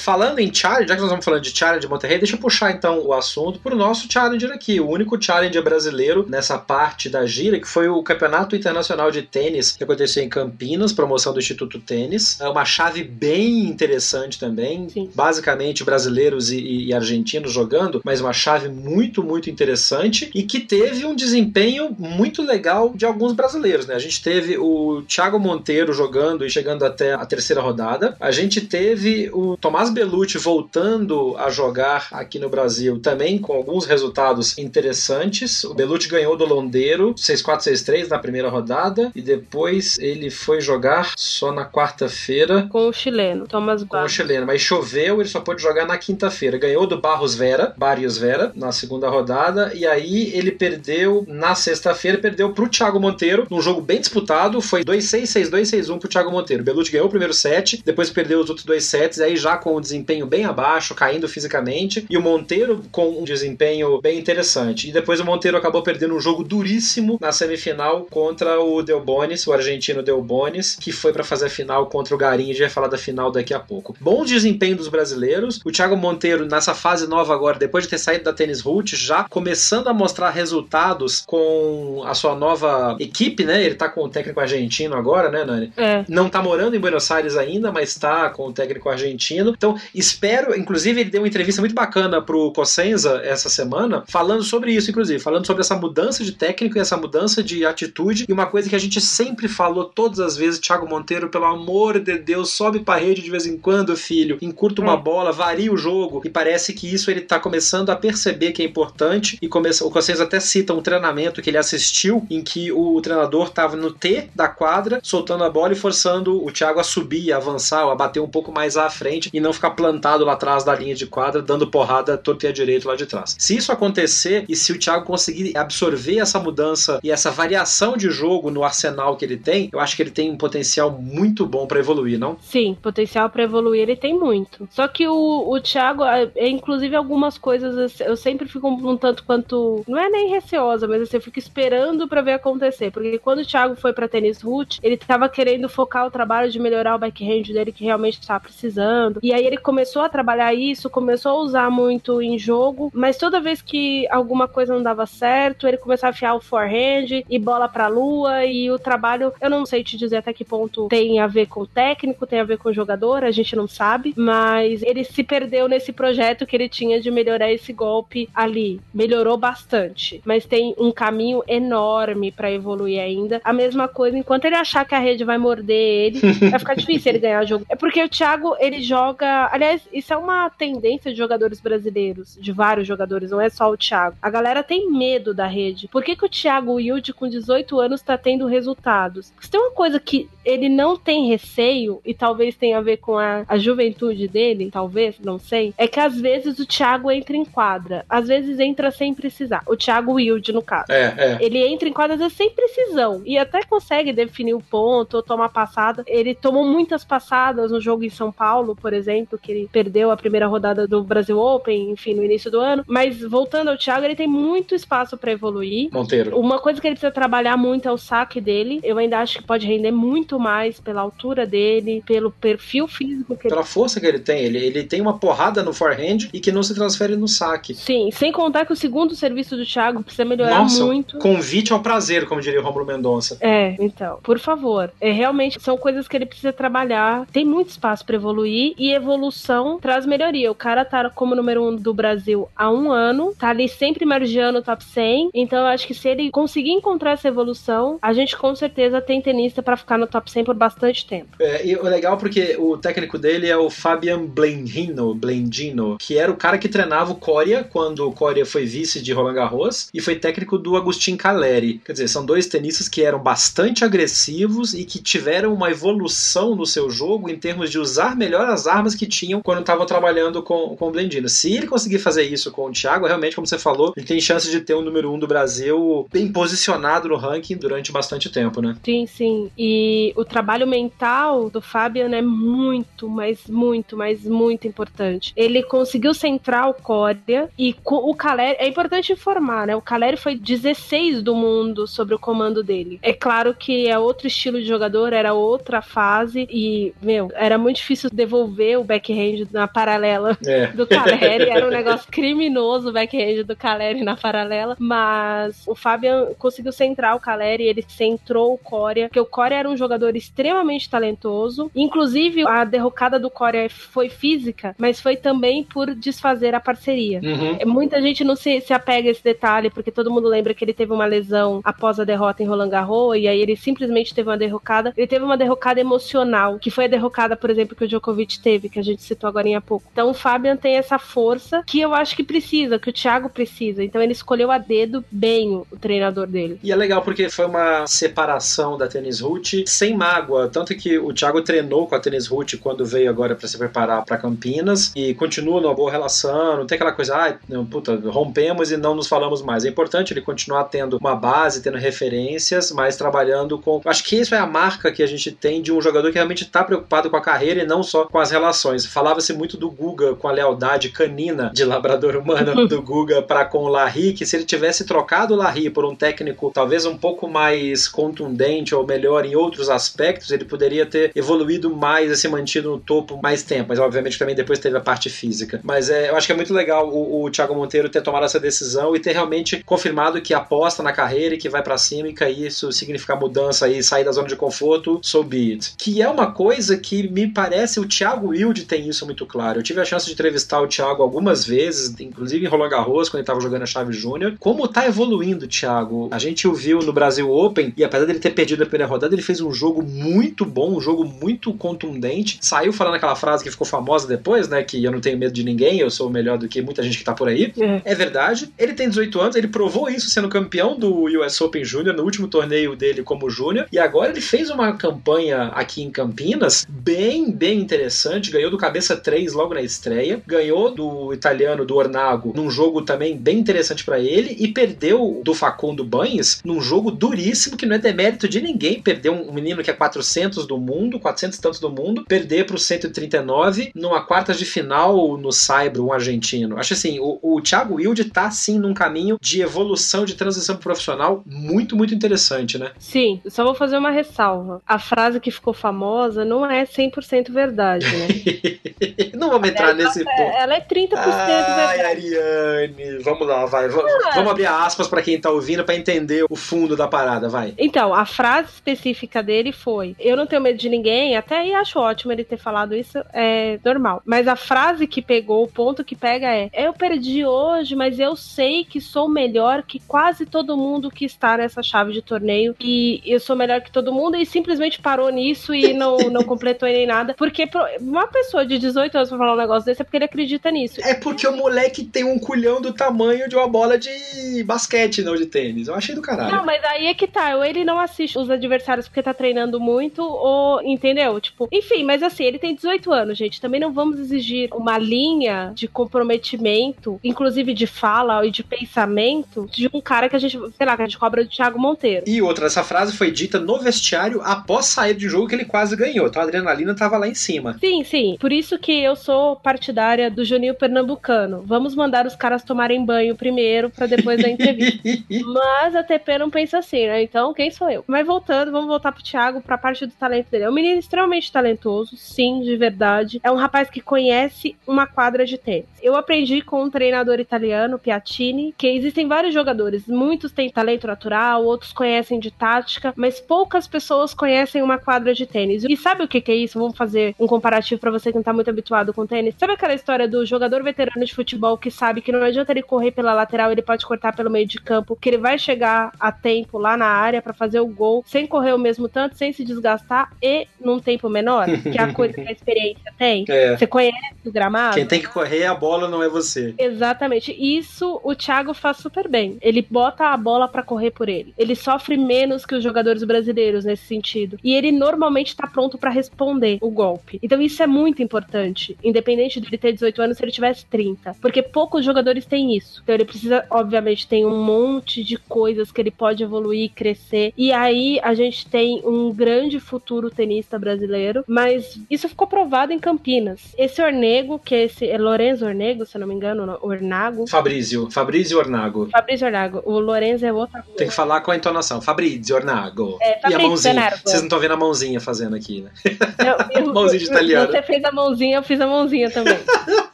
Falando em challenge, já que nós estamos falando de challenge de Monterrey, deixa eu puxar então o assunto para o nosso challenger aqui, o único challenger brasileiro nessa parte da gira, que foi o Campeonato Internacional de Tênis que aconteceu em Campinas, promoção do Instituto Tênis. É uma chave bem interessante também, Sim. basicamente brasileiros e, e, argentinos jogando, mas uma chave muito, muito interessante e que teve um desempenho muito legal de alguns brasileiros, né? A gente teve o Thiago Monteiro jogando e chegando até a terceira rodada. A gente teve o Tomás Belucci voltando a jogar aqui no Brasil também com alguns resultados interessantes. O Belucci ganhou do Londeiro 6-4, 6-3 na primeira rodada e depois ele foi jogar só na quarta-feira com o chileno, Thomas Com o chileno, mas choveu, ele só pôde jogar na quinta-feira. Ganhou do Barros Vera, Barrios Vera, na segunda rodada e aí ele perdeu na sexta-feira, perdeu pro Thiago Monteiro num jogo bem disputado, foi 2-6, 6-2, 6-1 pro Thiago Monteiro. Belucci ganhou o primeiro set, depois perdeu os outros dois sets, aí já com o desempenho bem abaixo, caindo fisicamente, e o Monteiro com um desempenho bem interessante. E depois o Monteiro acabou perdendo um jogo duríssimo na semifinal contra o Del Bonis, o argentino Del Bonis, que foi para fazer a final contra o Garim, a gente vai falar da final daqui a pouco. Bom desempenho dos brasileiros, o Thiago Monteiro nessa fase nova agora, depois de ter saído da Tênis Root, já começando a mostrar resultados com a sua nova equipe, né? Ele tá com o técnico argentino agora, né, Nani? É. Não tá morando em Buenos Aires ainda, mas tá com o técnico argentino. Então, espero, inclusive, ele deu uma entrevista muito bacana pro Cosenza essa semana, falando sobre isso, inclusive, falando sobre essa mudança de técnico e essa mudança de atitude. E uma coisa que a gente sempre falou todas as vezes, Thiago Monteiro, pelo amor de Deus, sobe pra rede de vez em quando, filho, encurta uma é. bola, varia o jogo. E parece que isso ele tá começando a perceber que é importante. E começa, o Cosenza até cita um treinamento que ele assistiu em que o treinador tava no T da quadra, soltando a bola e forçando o Thiago a subir, a avançar, a bater um pouco mais à frente e não ficar plantado lá atrás da linha de quadra, dando porrada torto e direito lá de trás. Se isso acontecer e se o Thiago conseguir absorver essa mudança e essa variação de jogo no arsenal que ele tem, eu acho que ele tem um potencial muito bom para evoluir, não? Sim, potencial para evoluir ele tem muito. Só que o, o Thiago, é, inclusive algumas coisas, eu sempre fico um tanto quanto. Não é nem receosa, mas assim, eu fico esperando para ver acontecer. Porque quando o Thiago foi para tênis root, ele tava querendo focar o trabalho de melhorar o backhand dele, que realmente estava precisando. E aí ele começou a trabalhar isso, começou a usar muito em jogo, mas toda vez que alguma coisa não dava certo, ele começava a afiar o forehand e bola pra lua e o trabalho, eu não sei te dizer até que ponto tem a ver com o técnico, tem a ver com o jogador, a gente não sabe, mas ele se perdeu nesse projeto que ele tinha de melhorar esse golpe ali. Melhorou bastante, mas tem um caminho enorme para evoluir ainda. A mesma coisa, enquanto ele achar que a rede vai morder ele, vai ficar difícil ele ganhar o jogo. É porque o Thiago, ele joga. Aliás, isso é uma tendência de jogadores brasileiros, de vários jogadores, não é só o Thiago. A galera tem medo da rede. Por que, que o Thiago Wilde, com 18 anos, tá tendo resultados? Se tem uma coisa que ele não tem receio, e talvez tenha a ver com a, a juventude dele, talvez, não sei, é que às vezes o Thiago entra em quadra. Às vezes entra sem precisar. O Thiago Wilde, no caso. É, é. Ele entra em quadra às vezes sem precisão. E até consegue definir o ponto ou tomar passada. Ele tomou muitas passadas no jogo em São Paulo, por exemplo, que ele perdeu a primeira rodada do Brasil Open, enfim, no início do ano. Mas voltando ao Thiago, ele tem muito espaço para evoluir. Monteiro. Uma coisa que ele precisa trabalhar muito é o saque dele. Eu ainda acho que pode render muito mais pela altura dele, pelo perfil físico que ele Pela força que ele tem. Ele, ele tem uma porrada no forehand e que não se transfere no saque. Sim, sem contar que o segundo serviço do Thiago precisa melhorar Nossa, muito. convite ao prazer, como diria o Romulo Mendonça. É, então, por favor. É realmente são coisas que ele precisa trabalhar. Tem muito espaço para evoluir e evolução traz melhoria. O cara tá como número um do Brasil há um ano, tá ali sempre margeando o top 100. Então eu acho que se ele conseguir encontrar essa evolução, a gente com certeza tem tenista para ficar no top 100 por bastante tempo. É, e o legal porque o técnico dele é o Fabian Blendino, Blendino, que era o cara que treinava o Coria quando o Coria foi vice de Roland Garros e foi técnico do Agustin Caleri. Quer dizer, são dois tenistas que eram bastante agressivos e que tiveram uma evolução no seu jogo em termos de usar melhor as armas que tinham quando estavam trabalhando com, com o Blendino. Se ele conseguir fazer isso com o Thiago, realmente, como você falou, ele tem chance de ter um número um do Brasil bem posicionado no ranking durante bastante tempo, né? Sim, sim. E o trabalho mental do Fabian é muito, mas muito, mas muito importante. Ele conseguiu centrar o Coria e o Caleri. É importante informar, né? O Caleri foi 16 do mundo sobre o comando dele. É claro que é outro estilo de jogador, era outra fase e, meu, era muito difícil devolver o backhand na paralela É. do Caleri. Era um negócio criminoso o backhand do Caleri na paralela. Mas o Fabian conseguiu centrar o Caleri, ele centrou o Coria, porque o Coria era um jogador extremamente talentoso. Inclusive, a derrocada do Coria foi física, mas foi também por desfazer a parceria. Uhum. É, Muita gente não se, se apega a esse detalhe, porque todo mundo lembra que ele teve uma lesão após a derrota em Roland Garros, e aí ele simplesmente teve uma derrocada. Ele teve uma derrocada emocional, que foi a derrocada, por exemplo, que o Djokovic teve, que a gente citou agora há pouco. Então o Fabian tem essa força que eu acho que precisa, que o Thiago precisa. Então ele escolheu a dedo bem o, treinador dele. E é legal porque foi uma separação da Tênis Root sem mágoa. Tanto que o Thiago treinou com a Tênis Root quando veio agora para se preparar para Campinas e continua numa boa relação. Não tem aquela coisa, ah, não, puta, rompemos e não nos falamos mais. É importante ele continuar tendo uma base, tendo referências, mas trabalhando com. Acho que isso é a marca que a gente tem de um jogador que realmente está preocupado com a carreira e não só com as relações. Falava-se muito do Guga com a lealdade canina de labrador humano do Guga para com o Larry, que se ele tivesse trocado o Larry por um técnico talvez um pouco mais contundente ou melhor em outros aspectos, ele poderia ter evoluído mais e se mantido no topo mais tempo. Mas obviamente também depois teve a parte física. Mas é, eu acho que é muito legal o, o Thiago Monteiro ter tomado essa decisão e ter realmente confirmado que aposta na carreira e que vai para cima e que isso significa mudança e sair da zona de conforto, so be it. Que é uma coisa que me parece o Thiago Wilde tem isso muito claro. Eu tive a chance de entrevistar o Thiago algumas vezes, inclusive em Roland Garros, quando ele estava jogando a chave júnior. Como tá evoluindo o Thiago? A gente o viu no Brasil Open e apesar dele ter perdido a primeira rodada, ele fez um jogo muito bom, um jogo muito contundente. Saiu falando aquela frase que ficou famosa depois, né? Que eu não tenho medo de ninguém, eu sou melhor do que muita gente que tá por aí. É. É verdade. Ele tem 18 anos, ele provou isso sendo campeão do US Open Júnior no último torneio dele como júnior. E agora ele fez uma campanha aqui em Campinas bem, bem interessante. Ganhou do cabeça 3 logo na estreia. Ganhou do italiano, do Ornago, num jogo também bem interessante para ele. E perdeu do Facundo Banhes num jogo duríssimo que não é demérito de ninguém. Perdeu um menino que é 400 do mundo, 400 e tantos do mundo. Perder pro 139 numa quartas de final no Saibro, um argentino. Acho assim, o, o Thiago Wilde tá sim num caminho de evolução, de transição pro profissional muito, muito interessante, né? Sim, só vou fazer uma ressalva. A frase que ficou famosa não é 100% verdade, né? não vamos entrar nesse ponto. Ela é 30% Ai, verdade. Ariane, vamos lá, vai. V- Vamos abrir aspas pra quem tá ouvindo pra entender o fundo da parada, vai. Então, a frase específica dele foi: Eu não tenho medo de ninguém, até aí acho ótimo ele ter falado isso, é normal. Mas a frase que pegou, o ponto que pega é: Eu perdi hoje, mas eu sei que sou melhor que quase todo mundo que está nessa chave de torneio. E eu sou melhor que todo mundo, e simplesmente parou nisso e não, não completou nem nada. Porque uma pessoa pessoa de 18 anos pra falar um negócio desse é porque ele acredita nisso. É porque o moleque tem um culhão do tamanho de uma bola de basquete, não de tênis. Eu achei do caralho. Não, mas aí é que tá. Ou ele não assiste os adversários porque tá treinando muito, ou. Entendeu? Tipo, enfim, mas assim, ele tem 18 anos, gente. Também não vamos exigir uma linha de comprometimento, inclusive de fala e de pensamento, de um cara que a gente, sei lá, que a gente cobra do Thiago Monteiro. E outra, essa frase foi dita no vestiário após sair de jogo que ele quase ganhou. Então a adrenalina tava lá em cima. Sim, sim. Por isso que eu sou partidária do Juninho Pernambucano. Vamos mandar os caras tomarem banho primeiro para depois da entrevista. Mas a TP não pensa assim, né? Então, quem sou eu? Mas voltando, vamos voltar pro Thiago, pra parte do talento dele. É um menino extremamente talentoso, sim, de verdade. É um rapaz que conhece uma quadra de tênis. Eu aprendi com um treinador italiano, Piattini, que existem vários jogadores. Muitos têm talento natural, outros conhecem de tática, mas poucas pessoas conhecem uma quadra de tênis. E sabe o que, que é isso? Vamos fazer um comparativo para você que não tá muito habituado com tênis. Sabe aquela história do jogador veterano de futebol que sabe que não adianta ele correr pela lateral, ele pode cortar pelo meio de campo, que ele vai chegar a tempo lá na área para fazer o gol, sem correr o mesmo tanto, sem se desgastar e num tempo menor, que é a coisa que a experiência tem. É. Você conhece o gramado? Quem tem que correr a bola não é você. Exatamente. Isso o Thiago faz super bem. Ele bota a bola para correr por ele. Ele sofre menos que os jogadores brasileiros nesse sentido. E ele normalmente tá pronto para responder o golpe. Então isso é muito importante, independente dele ter 18 anos se ele tivesse 30, porque poucos jogadores têm isso. Então ele precisa, obviamente, tem um monte de coisas que ele pode evoluir, crescer. E aí a gente tem um grande futuro tenista brasileiro, mas isso ficou provado em Campinas. Esse Ornego, que é esse é Lorenzo Ornego, se eu não me engano, Ornago. Fabrício. Fabrício Ornago. Fabrício Ornago. O Lorenzo é outra coisa. Tem que falar com a entonação. Fabrício Ornago. É, e a Fabrizio mãozinha. Ornago. Vocês não estão vendo a mãozinha fazendo aqui, né? Eu- eu- Mãozinha de italiano. Você fez a mãozinha, eu fiz a mãozinha também.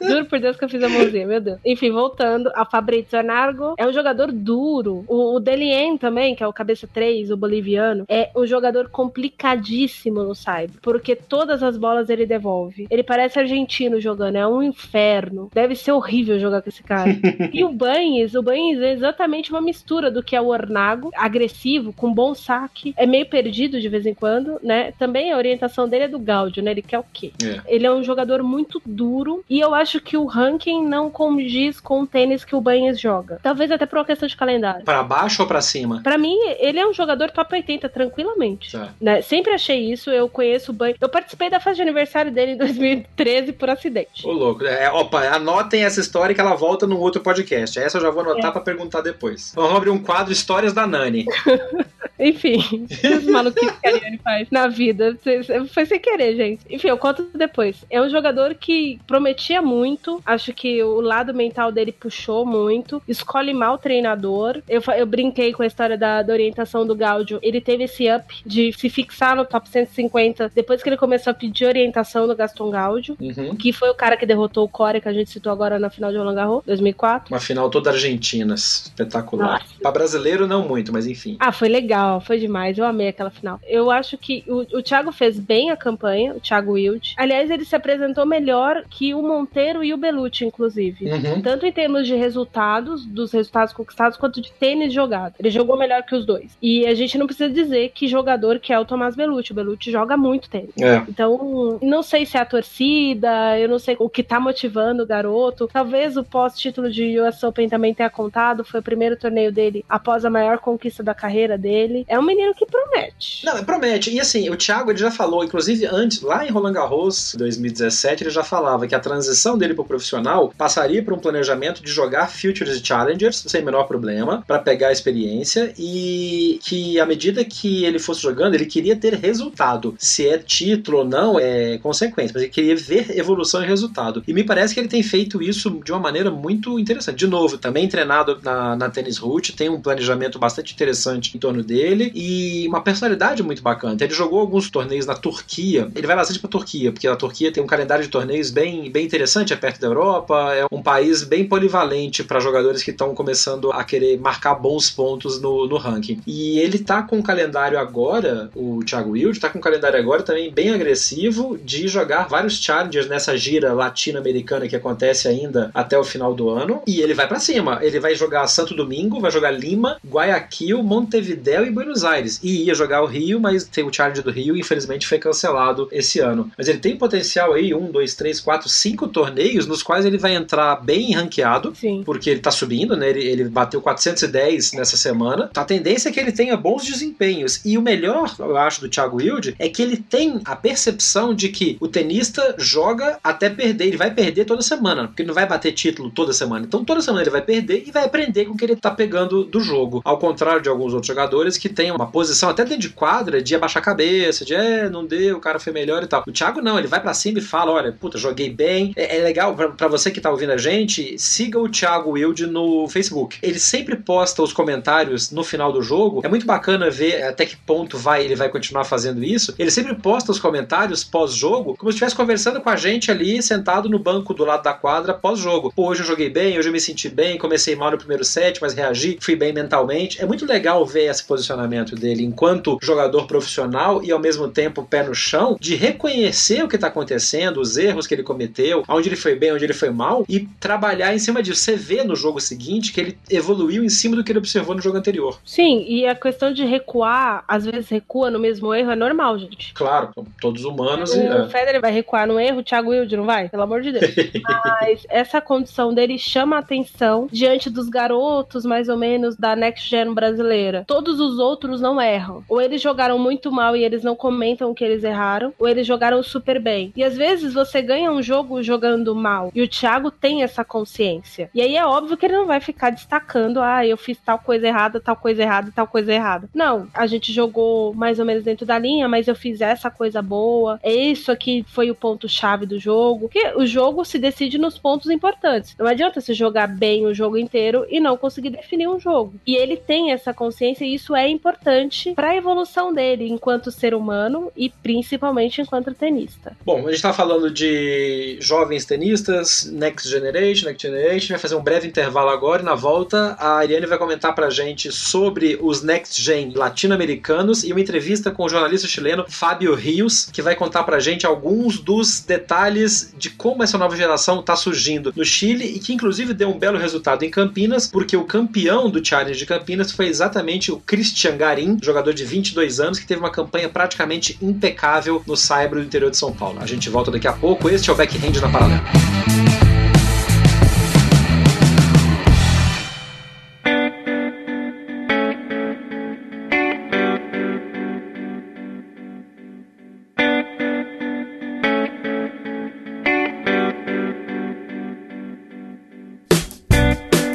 Juro por Deus que eu fiz a mãozinha, meu Deus. Enfim, voltando, a Fabrizio Nargo é um jogador duro. O, o Delien também, que é o cabeça 3, o boliviano, é um jogador complicadíssimo no cyber, porque todas as bolas ele devolve. Ele parece argentino jogando, é um inferno. Deve ser horrível jogar com esse cara. e o Banes, o Banes é exatamente uma mistura do que é o Ornago, agressivo, com bom saque, é meio perdido de vez em quando, né? Também a orientação dele é do Gaudio, né? Ele quer o quê? É. Ele é um jogador muito duro e eu acho que o ranking não condiz com o tênis que o Banhes joga. Talvez até por uma questão de calendário. Pra baixo ou pra cima? Pra mim, ele é um jogador top 80 tranquilamente. Tá. Né? Sempre achei isso, eu conheço o Banhes. Eu participei da festa de aniversário dele em 2013 por acidente. Ô, louco. É, opa, anotem essa história que ela volta num outro podcast. Essa eu já vou anotar É. pra perguntar depois. Vamos abrir um quadro Histórias da Nani. Enfim, os maluquices que a Ariane faz na vida. Foi sem querer, gente. Enfim, eu conto depois. É um jogador que prometia muito. Acho que o lado mental dele puxou muito. Escolhe mal o treinador. Eu, eu brinquei com a história da, da orientação do Gaudio. Ele teve esse up de se fixar no top 150 depois que ele começou a pedir orientação do Gaston Gaudio. Uhum. Que foi o cara que derrotou o Core, que a gente citou agora na final de Roland Garros, 2004. Uma final toda argentina. Espetacular. Nossa. Pra brasileiro, não muito, mas enfim. Ah, foi legal, foi demais. Eu amei aquela final. Eu acho que o, o Thiago fez bem a campanha, o Thiago Wild. Aliás, ele se apresentou melhor que o Monteiro e o Belucci, inclusive. Uhum. Tanto em termos de resultados, dos resultados conquistados, quanto de tênis jogado. Ele jogou melhor que os dois. E a gente não precisa dizer que jogador que é o Tomás Belucci. O Belucci joga muito tênis. É. Então, não sei se é a torcida, eu não sei o que tá motivando o garoto. Talvez o pós-título de US Open também tenha contado. Foi o primeiro torneio dele após a maior conquista da carreira dele. É um menino que promete. Não, promete. E assim, o Thiago ele já falou, inclusive antes, lá em Roland Garros 2017, ele já falava que a transição dele pro profissional passaria por um planejamento de jogar Futures e Challengers sem o menor problema, para pegar a experiência e que à medida que ele fosse jogando, ele queria ter resultado. Se é título ou não, é consequência, mas ele queria ver evolução e resultado. E me parece que ele tem feito isso de uma maneira muito interessante. De novo, também treinado na, na Tennis Root, tem um planejamento bastante interessante em torno dele e uma personalidade muito bacana. Ele jogou alguns torneios na Turquia. Ele vai bastante pra Turquia, porque a Turquia tem um calendário de torneios bem, bem interessante, é perto da Europa, é um país bem polivalente para jogadores que estão começando a querer marcar bons pontos no, no ranking. E ele tá com um calendário agora, o Thiago Wild, tá com um calendário agora também bem agressivo de jogar vários challengers nessa gira latino-americana que acontece ainda até o final do ano. E ele vai para cima. Ele vai jogar Santo Domingo, vai jogar Lima, Guayaquil, Montevideo e Buenos Aires e ia jogar o Rio, mas tem o Challenge do Rio, infelizmente foi cancelado esse ano. Mas ele tem potencial aí, um, dois, três, quatro, cinco torneios nos quais ele vai entrar bem ranqueado, Sim. porque ele tá subindo, né? Ele, ele bateu 410 nessa semana. A tendência é que ele tenha bons desempenhos. E o melhor, eu acho, do Thiago Wilde é que ele tem a percepção de que o tenista joga até perder. Ele vai perder toda semana, porque ele não vai bater título toda semana. Então toda semana ele vai perder e vai aprender com o que ele tá pegando do jogo. Ao contrário de alguns outros jogadores que têm uma posição até dentro de quadra de abaixar a cabeça, de é, não deu, o cara foi melhor e tal. O Thiago não, ele vai para cima e fala: olha, puta, joguei bem. É, é legal para você que tá ouvindo a gente, siga o Thiago Wilde no Facebook. Ele sempre posta os comentários no final do jogo. É muito bacana ver até que ponto vai ele vai continuar fazendo isso. Ele sempre posta os comentários pós-jogo, como se estivesse conversando com a gente ali, sentado no banco do lado da quadra pós-jogo. Pô, hoje eu joguei bem, hoje eu me senti bem, comecei mal no primeiro set, mas reagi, fui bem mentalmente. É muito legal ver esse posicionamento dele enquanto jogador profissional e ao mesmo tempo pé no chão, de reconhecer o que está acontecendo, os erros que ele cometeu, onde ele foi bem, onde ele foi mal e trabalhar em cima disso. Você vê no jogo seguinte que ele evoluiu em cima do que ele observou no jogo anterior. Sim, e a questão de recuar, às vezes recua no mesmo erro, é normal, gente. Claro, todos humanos. O e, é. Federer vai recuar no erro, o Thiago Wilde não vai? Pelo amor de Deus. Mas essa condição dele chama a atenção diante dos garotos, mais ou menos, da Next Gen brasileira. Todos os outros não erram. Ou eles jogaram muito mal e eles não comentam o que eles erraram, ou eles jogaram super bem. E às vezes você ganha um jogo jogando mal. E o Thiago tem essa consciência. E aí é óbvio que ele não vai ficar destacando, ah, eu fiz tal coisa errada, tal coisa errada, tal coisa errada. Não, a gente jogou mais ou menos dentro da linha, mas eu fiz essa coisa boa. É isso aqui foi o ponto chave do jogo. Porque o jogo se decide nos pontos importantes. Não adianta você jogar bem o jogo inteiro e não conseguir definir um jogo. E ele tem essa consciência e isso é importante para a evolução dele enquanto ser humano e principalmente enquanto tenista. Bom, a gente tá falando de jovens tenistas, Next Generation, Next Generation, vai fazer um breve intervalo agora e na volta a Ariane vai comentar pra gente sobre os Next Gen latino-americanos e uma entrevista com o jornalista chileno Fábio Rios, que vai contar pra gente alguns dos detalhes de como essa nova geração tá surgindo no Chile e que inclusive deu um belo resultado em Campinas, porque o campeão do Challenge de Campinas foi exatamente o Christian Garim, jogador de 22 anos, que teve uma campanha praticamente impecável no Saibro do interior de São Paulo. A gente volta daqui a pouco. Este é o Backhand na Paralela.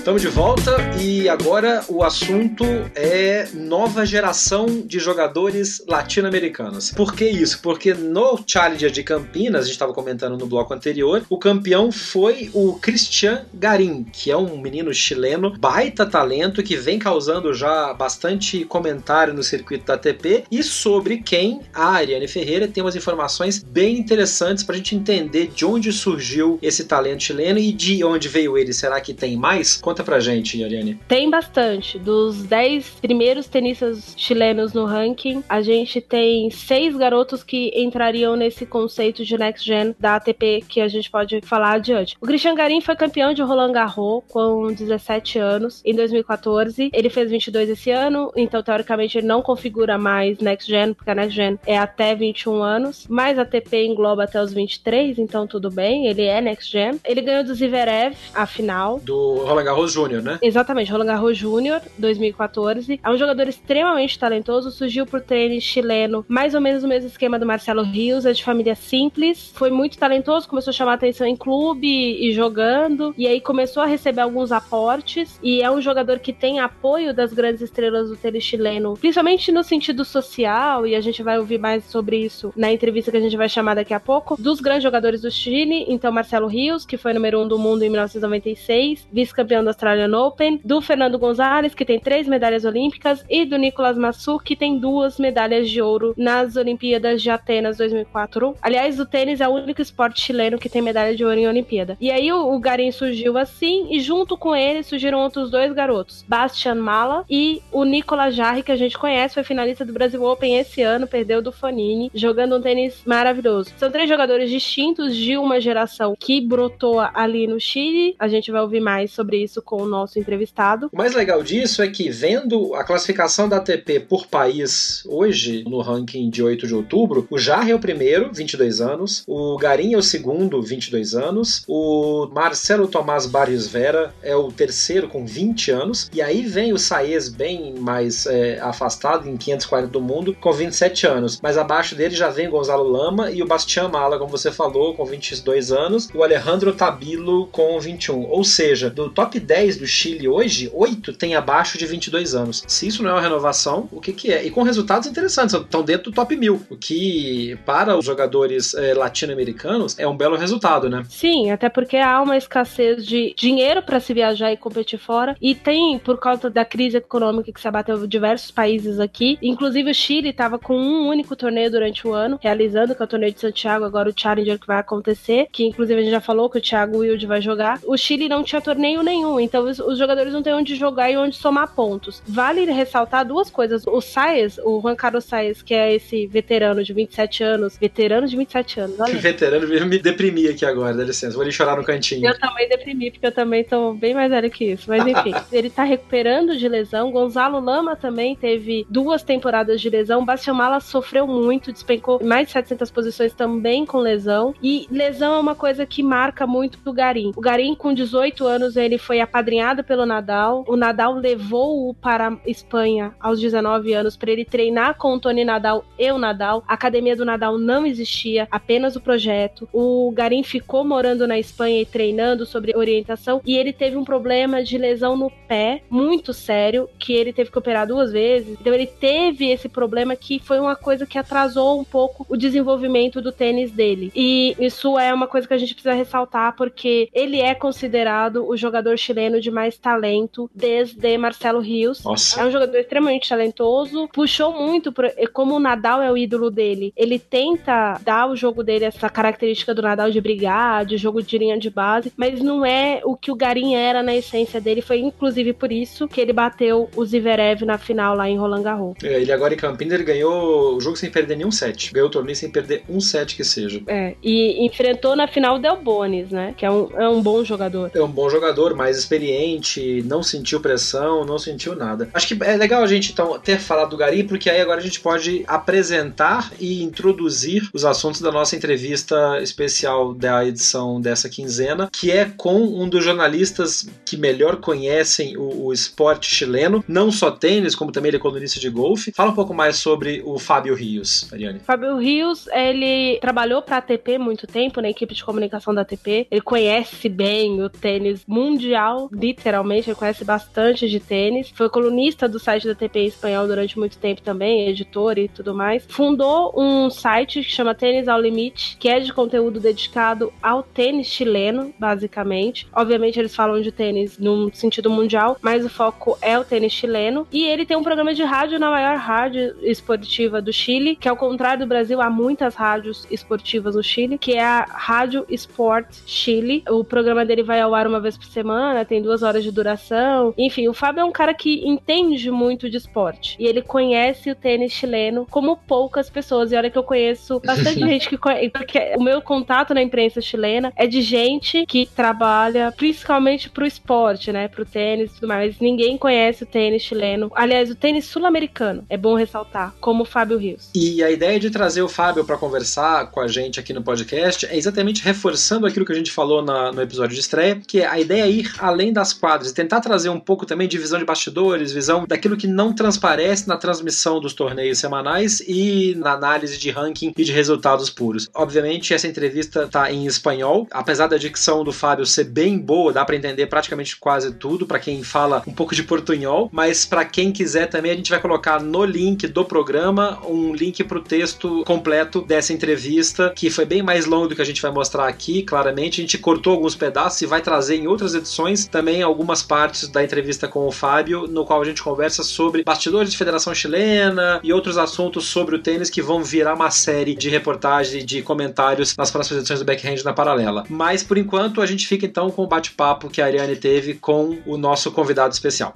Estamos de volta e agora o assunto é nova geração de jogadores latino-americanos. Por que isso? Porque no Challenger de Campinas, a gente estava comentando no bloco anterior, o campeão foi o Christian Garim, que é um menino chileno, baita talento, que vem causando já bastante comentário no circuito da ATP e sobre quem a Ariane Ferreira tem umas informações bem interessantes para a gente entender de onde surgiu esse talento chileno e de onde veio ele. Será que tem mais? Conta pra gente, Ariane. Tem bastante. Dos 10 primeiros tenistas chilenos no ranking, a gente tem seis garotos que entrariam nesse conceito de next gen da ATP que a gente pode falar adiante. O Christian Garim foi campeão de Roland Garros com 17 anos em 2014. Ele fez 22 esse ano, então teoricamente ele não configura mais next gen, porque a next gen é até 21 anos, mas a ATP engloba até os 23, então tudo bem, ele é next gen. Ele ganhou do Zverev a final do Roland Garros Júnior, né? Exatamente, Roland Garros Júnior, 2014. É um jogador extremamente talentoso, surgiu pro tênis chileno, mais ou menos no mesmo esquema do Marcelo Rios, é de família simples, foi muito talentoso, começou a chamar atenção em clube e jogando, e aí começou a receber alguns aportes, e é um jogador que tem apoio das grandes estrelas do tênis chileno, principalmente no sentido social, e a gente vai ouvir mais sobre isso na entrevista que a gente vai chamar daqui a pouco, dos grandes jogadores do Chile, então Marcelo Rios, que foi número um do mundo em 1996, vice-campeão da Australian Open, do Fernando Gonzalez, que tem três medalhas olímpicas, e do Nicolas Massu, que tem duas medalhas de ouro nas Olimpíadas de Atenas 2004. Aliás, o tênis é o único esporte chileno que tem medalha de ouro em Olimpíada. E aí o, Garim surgiu assim, e junto com ele surgiram outros dois garotos, Bastian Mala e o Nicolas Jarre, que a gente conhece, foi finalista do Brasil Open esse ano, perdeu do Fonini, jogando um tênis maravilhoso. São três jogadores distintos de uma geração que brotou ali no Chile. A gente vai ouvir mais sobre isso com o nosso entrevistado. O mais legal disso é que, vendo a classificação da ATP por país hoje, no ranking de 8 de outubro, o Jarre é o primeiro, 22 anos, o Garim é o segundo, 22 anos, o Marcelo Tomás Barrios Vera é o terceiro, com 20 anos, e aí vem o Saez bem mais é, afastado, em 540 do mundo, com 27 anos. Mas abaixo dele já vem Gonzalo Lama e o Bastian Mala, como você falou, com 22 anos, o Alejandro Tabilo com 21. Ou seja, do top 10 do Chile hoje, 8 tem abaixo de 22 anos. Se isso não é uma renovação, o que, que é? E com resultados interessantes, estão dentro do top 1000, o que para os jogadores é, latino-americanos é um belo resultado, né? Sim, até porque há uma escassez de dinheiro para se viajar e competir fora, e tem, por causa da crise econômica que se abateu diversos países aqui, inclusive o Chile estava com um único torneio durante o ano, realizando que é o torneio de Santiago, agora o Challenger que vai acontecer, que inclusive a gente já falou que o Thiago Wilde vai jogar. O Chile não tinha torneio nenhum, então os, os jogadores não têm onde jogar e onde somar pontos. Vale ressaltar duas coisas. O Saez, o Juan Carlos Saez, que é esse veterano de 27 anos, veterano de 27 anos, olha. veterano, me deprimi aqui agora, dá licença, vou ali chorar no cantinho. Eu também deprimi, porque eu também tô bem mais velho que isso, mas enfim. ele tá recuperando de lesão, Gonzalo Lama também teve duas temporadas de lesão, Bastian Mala sofreu muito, despencou mais de 700 posições também com lesão, e lesão é uma coisa que marca muito o Garim. O Garim, com 18 anos, ele foi apadrinhado pelo Nadal, o Nadal levou-o para a Espanha aos 19 anos para ele treinar com o Tony Nadal e o Nadal. A academia do Nadal não existia, apenas o projeto. O Garim ficou morando na Espanha e treinando sobre orientação e ele teve um problema de lesão no pé muito sério, que ele teve que operar duas vezes. Então ele teve esse problema que foi uma coisa que atrasou um pouco o desenvolvimento do tênis dele. E isso é uma coisa que a gente precisa ressaltar porque ele é considerado o jogador chileno de mais talento desde Marcelo Rios. Nossa. É um jogador extremamente talentoso, puxou muito, pro, como o Nadal é o ídolo dele, ele tenta dar ao jogo dele essa característica do Nadal de brigar, de jogo de linha de base, mas não é o que o Garim era na essência dele. Foi inclusive por isso que ele bateu o Zverev na final lá em Roland Garros. É, ele agora em Campinas ele ganhou o jogo sem perder nenhum set. Ganhou o torneio sem perder um set que seja. É, e enfrentou na final o Del Bonis, né? Que é um, é um bom jogador. É um bom jogador, mais experiente, não sentiu pressão, não sentiu nada. Acho que é legal a gente então ter falado do Garim, porque aí agora a gente pode apresentar e introduzir os assuntos da nossa entrevista especial da edição dessa quinzena, que é com um dos jornalistas que melhor conhecem o, o esporte chileno, não só tênis, como também ele é colunista de golfe. Fala um pouco mais sobre o Fábio Rios, Ariane. Fábio Rios, ele trabalhou para a ATP muito tempo, na equipe de comunicação da ATP. Ele conhece bem o tênis mundial, literalmente, ele conhece bastante de tênis. Foi colunista do site da em espanhol durante muito tempo também, editor e tudo mais. Fundou um site que chama Tênis ao Limite, que é de conteúdo dedicado ao tênis chileno, basicamente. Obviamente eles falam de tênis num sentido mundial, mas o foco é o tênis chileno. E ele tem um programa de rádio na maior rádio esportiva do Chile, que ao contrário do Brasil, há muitas rádios esportivas no Chile, que é a Rádio Sport Chile. O programa dele vai ao ar uma vez por semana, tem duas horas de duração. Enfim, o Fábio é um cara que entende muito de esporte. E ele conhece o tênis chileno como poucas pessoas. E olha que eu conheço bastante gente que conhece. Porque o meu contato na imprensa chilena é de gente que trabalha principalmente pro esporte, né? Pro tênis e tudo mais. Ninguém conhece o tênis chileno. Aliás, o tênis sul-americano, é bom ressaltar, como o Fábio Rios. E a ideia de trazer o Fábio para conversar com a gente aqui no podcast é exatamente reforçando aquilo que a gente falou na, no episódio de estreia, que é a ideia é ir além das quadras e tentar trazer um pouco também de visão de bastidores, visão daquilo que não transparece na transmissão dos torneios semanais e na análise de ranking e de resultados puros. Obviamente, essa entrevista está em espanhol, apesar da dicção do Fábio ser bem boa, dá para entender praticamente quase tudo para quem fala um pouco de portunhol, mas para quem quiser também a gente vai colocar no link do programa um link para o texto completo dessa entrevista, que foi bem mais longo do que a gente vai mostrar aqui, claramente. A gente cortou alguns pedaços e vai trazer em outras edições também algumas partes da entrevista com o Fábio, no qual a gente conversa sobre bastidores de Federação Chilena e outros assuntos sobre o tênis que vão virar uma série de reportagens e de comentários nas próximas edições do Backhand na Paralela. Mas por enquanto a gente fica então com o bate-papo que a Ariane teve com o nosso convidado especial.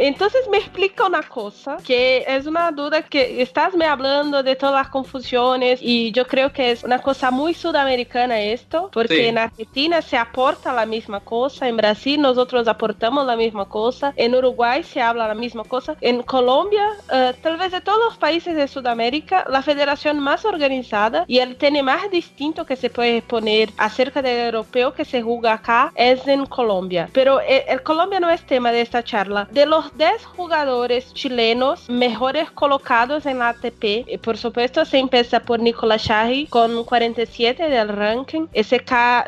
Off the backhand. Entonces me explica una cosa, que es una duda que estás me hablando de todas las confusiones y yo creo que es una cosa muy sudamericana esto, porque Sí. en Argentina se aporta la misma cosa, en Brasil nosotros aportamos la misma cosa, en Uruguay se habla la misma cosa, en Colombia, eh, tal vez de todos los países de Sudamérica, la federación más organizada y el tema más distinto que se puede poner acerca del europeo que se juega acá es en Colombia. Pero eh, el Colombia no es tema de esta charla. De los 10 jugadores chilenos mejores colocados en la ATP, eh, por supuesto se empieza por Nicolás Shari con 47 del ranking. Ese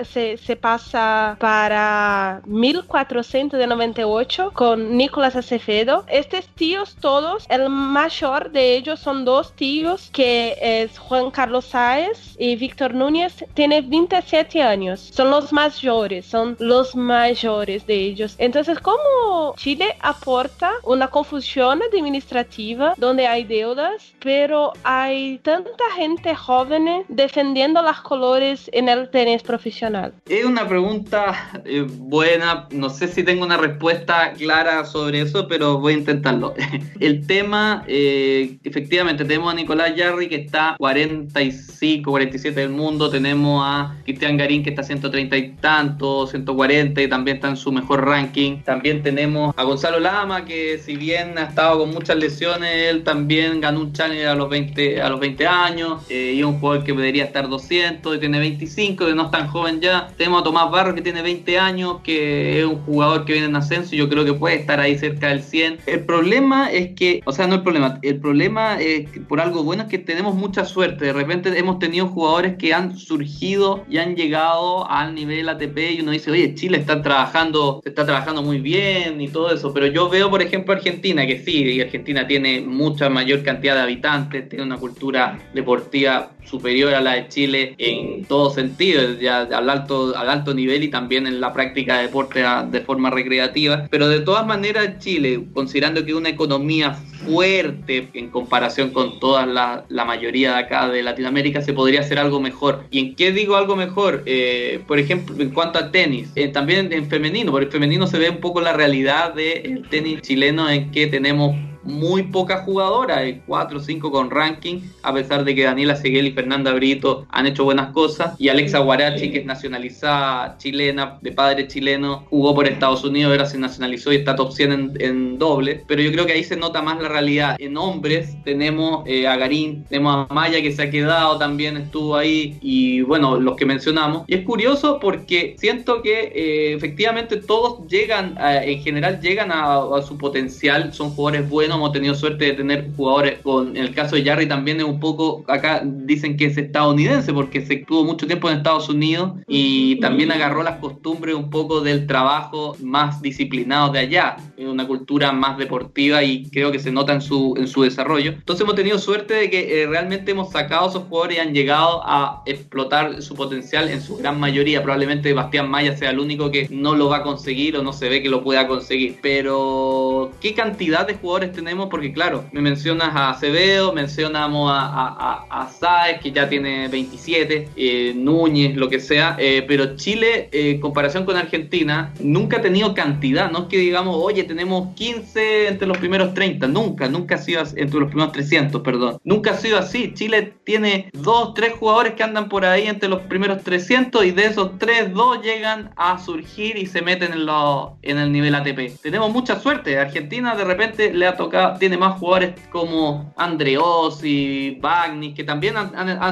se, se pasa para 1498 con Nicolás Acevedo. Estos tíos todos, el mayor de ellos son dos tíos que es Juan Carlos Sáez y Víctor Núñez, tiene 27 años. Son los mayores, son los mayores de ellos. Entonces, ¿cómo Chile aporta una confusión administrativa donde hay deudas, pero hay tanta gente joven defendiendo los colores en el tenis profesional? Es una pregunta eh, buena, no sé si tengo una respuesta clara sobre eso, pero voy a intentarlo. El tema, eh, efectivamente, tenemos a Nicolás Yarri que está 45, 47 del mundo, tenemos a Cristian Garín que está 130 y tanto, 140 y también está en su mejor ranking. También tenemos a Gonzalo Lama que si bien ha estado con muchas lesiones, él también ganó un Challenger a los 20, a los 20 años eh, y un jugador que debería estar 200 y tiene 25, que no es tan joven ya. Tenemos a Tomás Barro que tiene 20 años, que es un jugador que viene en ascenso y yo creo que puede estar ahí cerca del 100. El problema es que, o sea, no el problema, el problema es que por algo bueno es que tenemos mucha suerte. De repente hemos tenido jugadores que han surgido y han llegado al nivel ATP y uno dice, oye, Chile está trabajando, se está trabajando muy bien y todo eso, pero yo veo, por ejemplo, Argentina, que sí, Argentina tiene mucha mayor cantidad de habitantes, tiene una cultura deportiva superior a la de Chile en todo sentido, ya al alto, al alto nivel y también en la práctica de deporte a- de forma recreativa. Pero de todas maneras, Chile, considerando que una economía fuerte en comparación con toda la, la mayoría de acá de Latinoamérica, se podría hacer algo mejor. ¿Y en qué digo algo mejor? Eh, por ejemplo, en cuanto al tenis, eh, también en femenino, por el femenino se ve un poco la realidad del tenis chileno en que tenemos muy pocas jugadoras, 4 o 5 con ranking, a pesar de que Daniela Seguel y Fernanda Brito han hecho buenas cosas, y Alexa Guarachi, que es nacionalizada chilena, de padre chileno, jugó por Estados Unidos, ahora se nacionalizó y está top 100 en, en doble, pero yo creo que ahí se nota más la realidad. En hombres tenemos eh, a Garín, tenemos a Maya que se ha quedado, también estuvo ahí, y bueno, los que mencionamos. Y es curioso porque siento que eh, efectivamente todos llegan, en general llegan a su potencial, son jugadores buenos, hemos tenido suerte de tener jugadores con, en el caso de Jarry también es un poco, acá dicen que es estadounidense porque se estuvo mucho tiempo en Estados Unidos y también agarró las costumbres un poco del trabajo más disciplinado de allá, es una cultura más deportiva y creo que se nota en su, en su desarrollo. Entonces hemos tenido suerte de que eh, realmente hemos sacado a esos jugadores y han llegado a explotar su potencial en su gran mayoría. Probablemente Bastián Maya sea el único que no lo va a conseguir o no se ve que lo pueda conseguir. Pero, ¿qué cantidad de jugadores tenemos? Porque, claro, me mencionas a Acevedo, mencionamos a, a, Sáez, que ya tiene 27, eh, Núñez, lo que sea. eh, pero Chile, eh, en comparación con Argentina, nunca ha tenido cantidad. No es que digamos, oye, tenemos 15 entre los primeros 30. Nunca, nunca ha sido así, entre los primeros 300, perdón. Nunca ha sido así. Chile tiene dos, tres jugadores que andan por ahí entre los primeros 300 y de esos tres, dos llegan a surgir y se meten en, lo- en el nivel ATP. Tenemos mucha suerte. Argentina de repente le ha tocado, tiene más jugadores como Andreos y Bagnis que también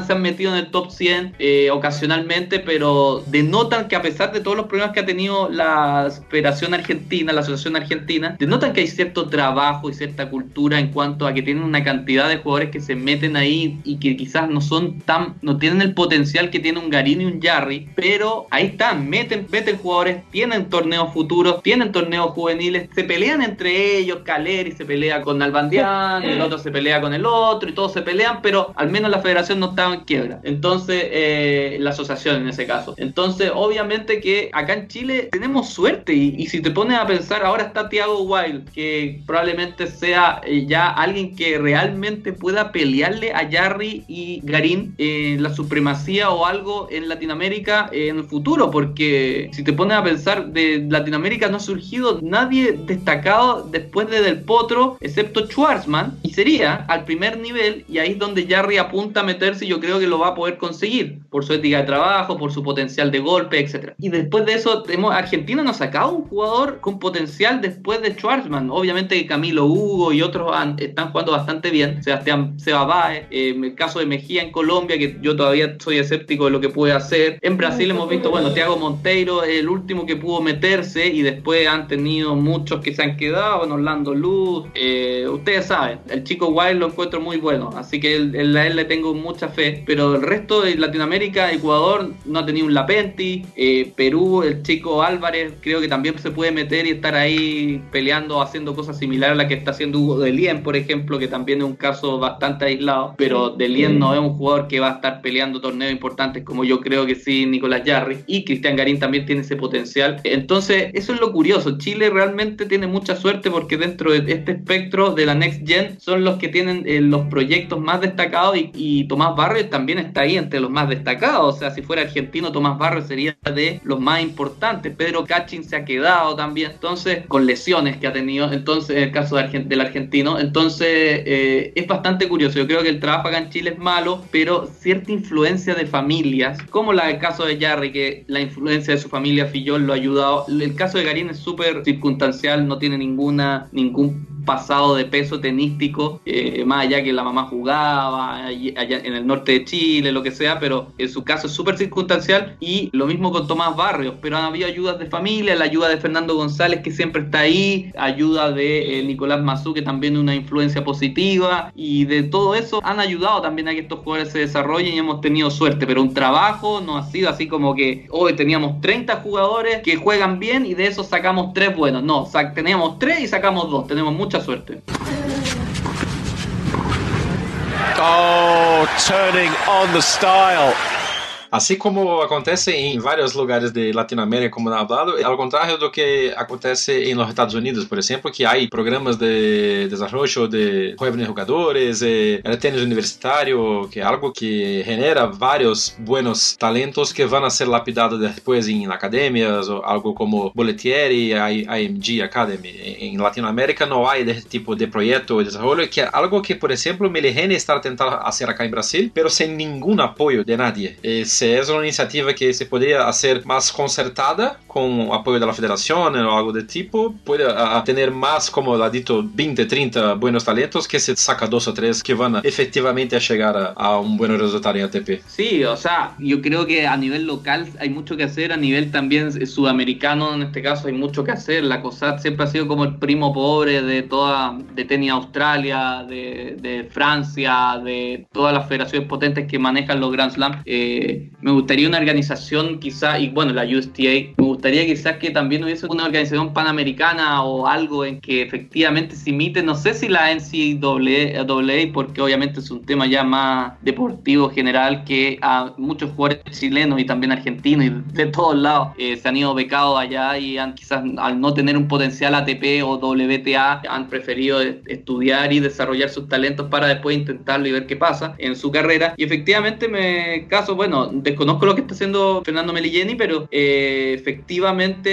se han metido en el top 100 eh, ocasionalmente, pero denotan que a pesar de todos los problemas que ha tenido la Federación Argentina, la Asociación Argentina, denotan que hay cierto trabajo y cierta cultura en cuanto a que tienen una cantidad de jugadores que se meten ahí y que quizás no son tan, no tienen el potencial que tiene un Garín y un Jarry, pero ahí están, meten, meten jugadores, tienen torneos futuros, tienen torneos juveniles, se pelean entre ellos, Caleri se pelea con Albandián, el otro se pelea con el otro y todos se pelean, pero al menos la federación no estaba en quiebra. Entonces, eh, la asociación en ese caso. Entonces, obviamente que acá en Chile tenemos suerte y, si te pones a pensar, ahora está Thiago Wild, que probablemente sea eh, ya alguien que realmente pueda pelearle a Jarry y Garín en la supremacía o algo en Latinoamérica en el futuro, porque si te pones a pensar, de Latinoamérica no ha surgido nadie destacado después de Del Potro, excepto Schwarzman, y sería al primer nivel, y ahí es donde Jarry apunta a meterse y yo creo que lo va a poder conseguir, por su ética de trabajo, por su potencial de golpe, etc. Y después de eso, tenemos, Argentina nos ha sacado un jugador con potencial después de Schwarzman. Obviamente Camilo Hugo y otros están jugando bastante bien. Sebastián Seba Baez, eh, el caso de Mejía en Colombia, que yo todavía soy escéptico de lo que puede hacer. En Brasil hemos visto, bueno, Thiago Monteiro, el último que pudo meterse, y después han tenido muchos que se han quedado, bueno, Orlando Luz. Eh, ustedes saben, el chico Wild lo encuentro muy bueno, así que a él le tengo mucha fe. Pero el resto de Latinoamérica, Ecuador no ha tenido un Lapenti, eh, Perú, el chico Álvarez, creo que también se puede meter y estar ahí peleando, haciendo cosas similares a la que está haciendo Hugo Delien, por ejemplo, que también es un caso bastante aislado, pero Delien no es un jugador que va a estar peleando torneos importantes como yo creo que sí Nicolás Jarry, y Cristian Garín también tiene ese potencial. Entonces, eso es lo curioso, Chile realmente tiene mucha suerte porque dentro de este espectro de la Next Gen son los que tienen eh, los proyectos más destacados y, Tomás Barrio también está ahí entre los más destacados, o sea, si fuera argentino, Tomás Barrio sería de los más importantes, Pedro Cachin se ha quedado también, entonces, con lesiones que ha tenido, entonces, en el caso del argentino, entonces eh, es bastante curioso, yo creo que el trabajo acá en Chile es malo, pero cierta influencia de familias, como la del caso de Jarry, que la influencia de su familia Fillol lo ha ayudado, el caso de Garín es súper circunstancial, no tiene ninguna, ningún pasado de peso tenístico, eh, más allá que la mamá jugaba, allá en el norte de Chile, lo que sea, pero en su caso es súper circunstancial. Y lo mismo con Tomás Barrios, pero han habido ayudas de familia, la ayuda de Fernando González que siempre está ahí, ayuda de eh, Nicolás Mazú que también una influencia positiva y de todo eso han ayudado también a que estos jugadores se desarrollen y hemos tenido suerte, pero un trabajo no ha sido así como que hoy teníamos 30 jugadores que juegan bien y de esos sacamos 3 buenos, no, teníamos 3 y sacamos 2, tenemos mucho mucha suerte. Oh, turning on the style. Assim como acontece em vários lugares de Latinoamérica, como hablado, ao contrário do que acontece em los Estados Unidos, por exemplo, que há programas de desarrollo de jóvenes jugadores, eh, el tenis universitário, que é algo que genera vários buenos talentos que vão ser lapidados depois em academias, ou algo como Boletieri, IMG Academy. Em Latinoamérica não há esse tipo de projeto de desarrollo, que é algo que, por exemplo, Melihene está tentando fazer acá em Brasil, pero sem nenhum apoio de nadie. Es é uma iniciativa que se poderia ser mais concertada com o apoio da federação ou algo do tipo, pode ter mais, como ha dito, 20, 30 buenos talentos que se saca dos ou três que vão efectivamente a chegar a, a um bom resultado em ATP. Sí, o sea, yo creo que a nivel local hay mucho que hacer, a nivel también sudamericano en este caso hay mucho que hacer. La COSAT siempre ha sido como el primo pobre de toda, de tenis Australia, de, de Francia, de todas las federaciones potentes que manejan los Grand Slam. Eh, me gustaría una organización quizá, y bueno, la USTA, me gustaría quizás que también hubiese una organización panamericana o algo en que efectivamente se imite, no sé si la NCAA, porque obviamente es un tema ya más deportivo general que a muchos jugadores chilenos y también argentinos y de todos lados eh, se han ido becados allá y han quizás al no tener un potencial ATP o WTA han preferido estudiar y desarrollar sus talentos para después intentarlo y ver qué pasa en su carrera. Y efectivamente me caso, bueno, desconozco lo que está haciendo Fernando Melilleni, pero eh, efectivamente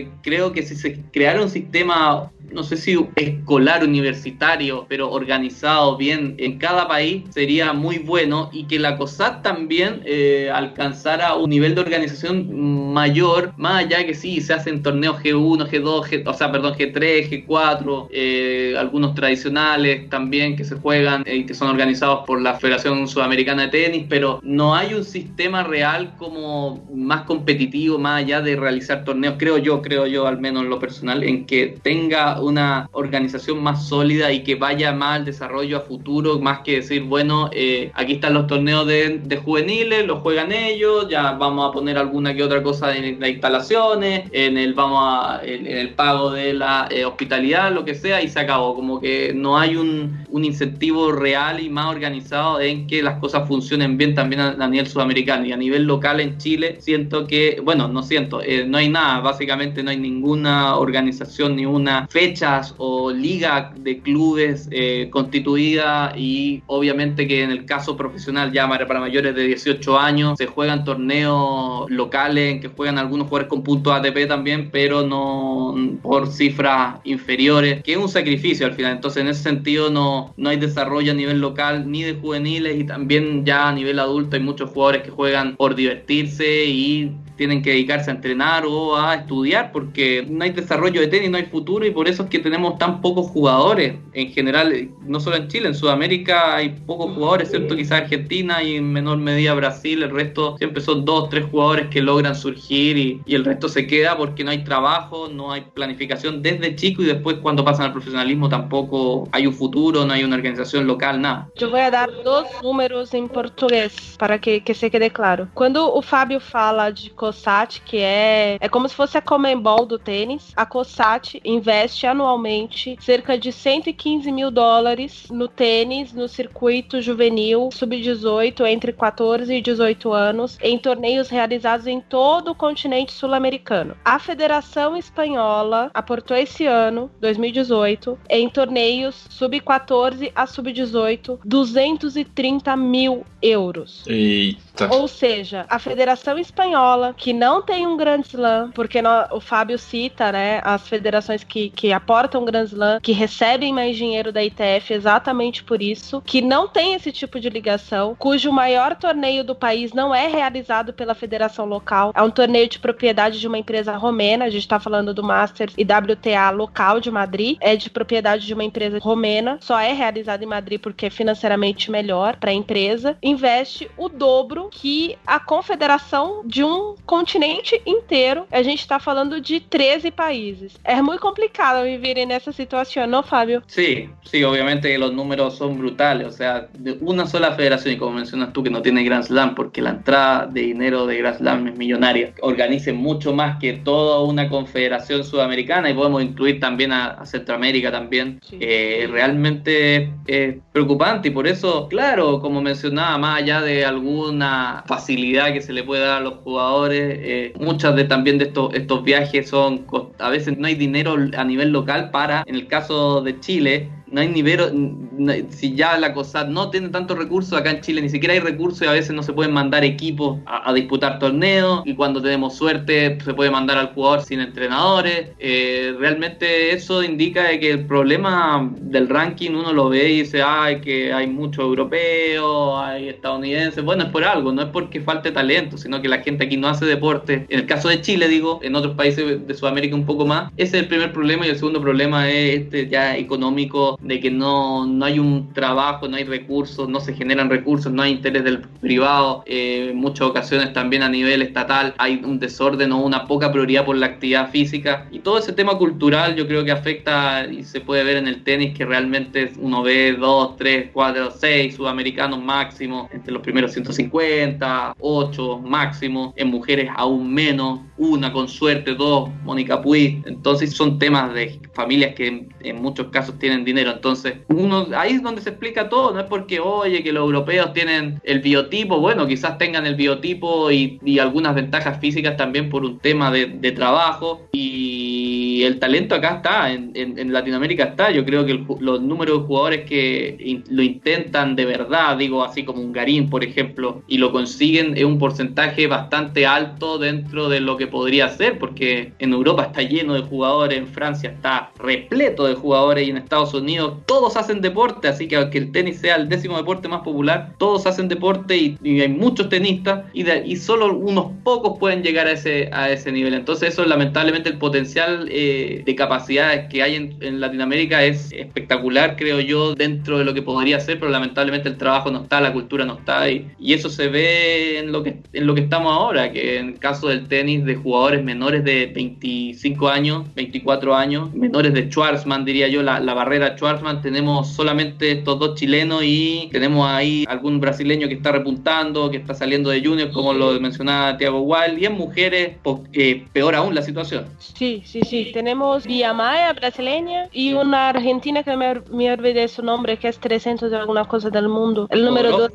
eh, creo que si se creara un sistema no sé si escolar, universitario, pero organizado bien en cada país, sería muy bueno y que la COSAT también eh, alcanzara un nivel de organización mayor, más allá que sí, se hacen torneos G1, G2, o sea, perdón, G3, G4, eh, algunos tradicionales también que se juegan y que son organizados por la Federación Sudamericana de Tenis, pero no hay un sistema real como más competitivo, más allá de realizar torneos, creo yo, creo yo, al menos en lo personal, en que tenga una organización más sólida y que vaya más al desarrollo a futuro, más que decir, bueno, eh, aquí están los torneos de, juveniles, los juegan ellos, ya vamos a poner alguna que otra cosa en las instalaciones, en el vamos a, en, el pago de la eh, hospitalidad, lo que sea, y se acabó. Como que no hay un, un, incentivo real y más organizado en que las cosas funcionen bien también a, nivel sudamericano y a nivel local en Chile. Siento que, bueno, no siento, eh, no hay nada, básicamente no hay ninguna organización, ni una fechas o liga de clubes eh, constituida y obviamente que en el caso profesional ya para mayores de 18 años se juegan torneos locales en que juegan algunos jugadores con puntos ATP también, pero no por cifras inferiores, que es un sacrificio al final. Entonces en ese sentido no, no hay desarrollo a nivel local ni de juveniles y también ya a nivel adulto hay muchos jugadores que juegan por divertirse y tienen que dedicarse a entrenar o a estudiar porque no hay desarrollo de tenis, no hay futuro y por eso es que tenemos tan pocos jugadores en general, no solo en Chile, en Sudamérica hay pocos jugadores, ¿cierto? Quizás Argentina y en menor medida Brasil, el resto siempre son dos, tres jugadores que logran surgir y, y el resto se queda porque no hay trabajo, no hay planificación desde chico y después cuando pasan al profesionalismo tampoco hay un futuro, no hay una organización local, nada. Yo voy a dar dos números en portugués para que, que se quede claro. Cuando o Fábio fala de COSAT, que é, é como se fosse a Comembol do tênis. A COSAT investe anualmente cerca de 115 mil dólares no tênis, no circuito juvenil sub-18 entre 14 e 18 anos, em torneios realizados em todo o continente sul-americano. A Federação Espanhola aportou esse ano, 2018, em torneios sub-14 a sub-18, 230 mil euros. Eita. Ou seja, a Federação Espanhola, que não tem um Grand Slam, porque no, o Fábio cita, né, as federações que, que aportam Grand Slam, que recebem mais dinheiro da ITF exatamente por isso, que não tem esse tipo de ligação, cujo maior torneio do país não é realizado pela federação local, é um torneio de propriedade de uma empresa romena, a gente está falando do Masters e WTA local de Madrid, é de propriedade de uma empresa romena, só é realizado em Madrid porque é financeiramente melhor para a empresa, investe o dobro que a confederação de um continente inteiro. A gente está falando de 13 países. É muito complicado vivir nessa situação, ¿no, Fabio? Sí, sí, obviamente los números son brutales. O sea, de una sola federación, y como mencionas tú, que no tiene Grand Slam, porque la entrada de dinero de Grand Slam es millonaria, organice mucho más que toda una confederación sudamericana y podemos incluir también a, Centroamérica también. Sí. Eh, realmente es preocupante y por eso, claro, como mencionaba, más allá de alguna facilidad que se le puede dar a los jugadores, eh, muchas de también de estos, estos viajes son, a veces no hay dinero a nivel local para, en el caso de Chile, no hay nivel, si ya la cosa no tiene tantos recursos, acá en Chile ni siquiera hay recursos y a veces no se pueden mandar equipos a, disputar torneos y cuando tenemos suerte se puede mandar al jugador sin entrenadores. Eh, realmente eso indica que el problema del ranking uno lo ve y dice, ay, que hay muchos europeos, hay estadounidenses. Bueno, es por algo, no es porque falte talento, sino que la gente aquí no hace deporte. En el caso de Chile, digo, en otros países de Sudamérica un poco más, ese es el primer problema y el segundo problema es este ya económico de que no, no hay un trabajo, no hay recursos, no se generan recursos, no hay interés del privado, eh, en muchas ocasiones también a nivel estatal hay un desorden o una poca prioridad por la actividad física. Y todo ese tema cultural yo creo que afecta y se puede ver en el tenis que realmente uno ve dos, tres, cuatro, seis sudamericanos máximo, entre los primeros 150, 8 máximo, en mujeres aún menos, una con suerte, dos, Mónica Puig, entonces son temas de familias que en muchos casos tienen dinero entonces, uno, ahí es donde se explica todo, no es porque, oye, que los europeos tienen el biotipo, bueno, quizás tengan el biotipo y, algunas ventajas físicas también por un tema de, trabajo y el talento acá está, en, Latinoamérica está, yo creo que los números de jugadores que lo intentan de verdad, digo así como un Garín, por ejemplo, y lo consiguen es un porcentaje bastante alto dentro de lo que podría ser, porque en Europa está lleno de jugadores, en Francia está repleto de jugadores y en Estados Unidos todos hacen deporte así que aunque el tenis sea el décimo deporte más popular, todos hacen deporte y, hay muchos tenistas y, solo unos pocos pueden llegar a ese, a ese nivel. Entonces eso lamentablemente el potencial eh, de capacidades que hay en, en, Latinoamérica es espectacular, creo yo, dentro de lo que podría ser, pero lamentablemente el trabajo no está, la cultura no está y, y eso se ve en lo, que, en lo que estamos ahora, que en el caso del tenis de jugadores menores de 25 años, 24 años, menores de Schwarzman, diría yo, la, la barrera Schwarzman, tenemos solamente estos dos chilenos y tenemos ahí algún brasileño que está repuntando, que está saliendo de junior, como lo mencionaba Thiago Wild, y en mujeres, eh, peor aún la situación. Sí, sí, sí, tenemos Maya, brasileña, y una argentina que me, me olvidé su nombre, que es 300 de alguna cosa del mundo. El número 2.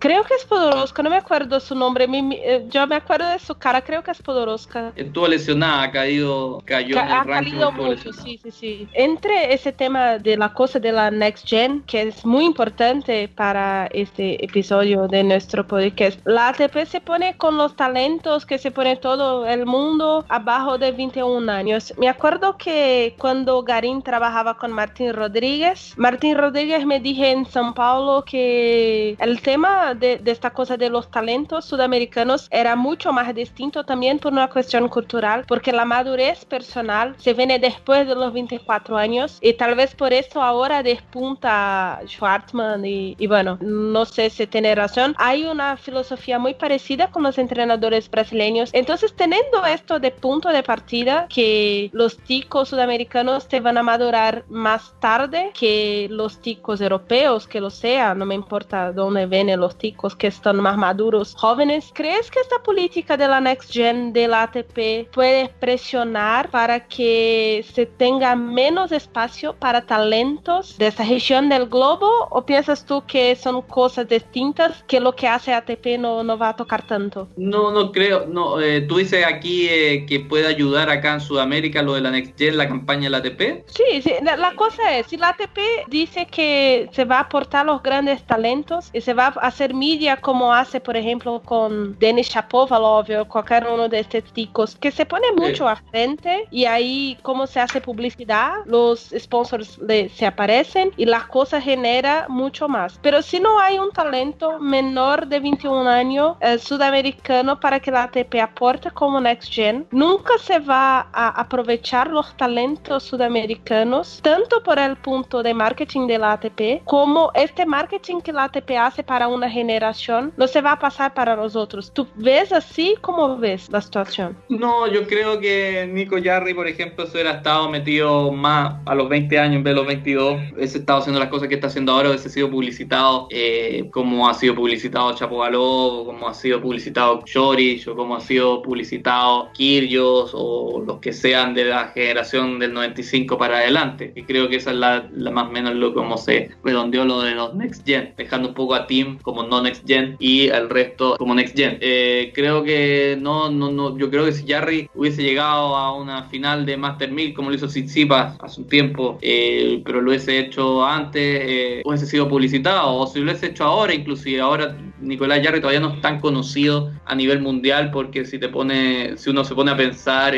Creo que es Podoroska, no me acuerdo su nombre. Eh, yo me acuerdo de su cara, creo que es Podoroska. Estuvo lesionada, ha caído, cayó en el ha caído mucho, sí, sí, sí. Entre ese tema de la cosa de la Next Gen, que es muy importante para este episodio de nuestro podcast, la ATP se pone con los talentos que se pone todo el mundo abajo de 21 años. Me acuerdo que cuando Garín trabajaba con Martín Rodríguez, Martín Rodríguez me dije en São Paulo que el tema de, esta cosa de los talentos sudamericanos era mucho más distinto también por una cuestión cultural, porque la madurez personal se viene después de los 24 años y tal vez por eso ahora despunta Schwartzman y, y bueno, no sé si tiene razón. Hay una filosofía muy parecida con los entrenadores brasileños. Entonces, teniendo esto de punto de partida, que los ticos sudamericanos se van a madurar más tarde que los ticos europeos, que lo sea, no me importa dónde vienen los que están más maduros, jóvenes. ¿Crees que esta política de la Next Gen de la ATP puede presionar para que se tenga menos espacio para talentos de esta región del globo? ¿O piensas tú que son cosas distintas que lo que hace ATP no, no va a tocar tanto? No, no creo. No, eh, tú dices aquí eh, que puede ayudar acá en Sudamérica lo de la Next Gen, la campaña de la ATP. Sí, sí, la, cosa es, si la ATP dice que se va a aportar los grandes talentos y se va a hacer media como hace, por ejemplo, con Denis Shapovalov o cualquier uno de estos ticos, que se pone mucho a frente y ahí como se hace publicidad, los sponsors le, se aparecen y la cosa genera mucho más. Pero si no hay un talento menor de 21 años eh, sudamericano para que la ATP aporte como Next Gen, nunca se va a aprovechar los talentos sudamericanos, tanto por el punto de marketing de la ATP, como este marketing que la ATP hace para una generación no se va a pasar para los otros. ¿Tú ves así? ¿Cómo ves la situación? No, yo creo que Nico Jarry, por ejemplo, se hubiera estado metido más a los 20 años en vez de los 22. Hubiese estado haciendo las cosas que está haciendo ahora, hubiese sido publicitado eh, como ha sido publicitado Chapo Galó, como ha sido publicitado Chorich, o como ha sido publicitado Kirgios, o los que sean de la generación del 95 para adelante. Y creo que esa es la, más o menos lo como se redondeó lo de los Next Gen, dejando un poco a Team como no Next Gen y el resto como Next Gen. Eh, creo que no, no, no, yo creo que si Jarry hubiese llegado a una final de Master 1000 como lo hizo Tsitsipas hace un tiempo, eh, pero lo hubiese hecho antes, eh, hubiese sido publicitado, o si lo hubiese hecho ahora, inclusive ahora Nicolás Jarry todavía no es tan conocido a nivel mundial porque si te pone, si uno se pone a pensar,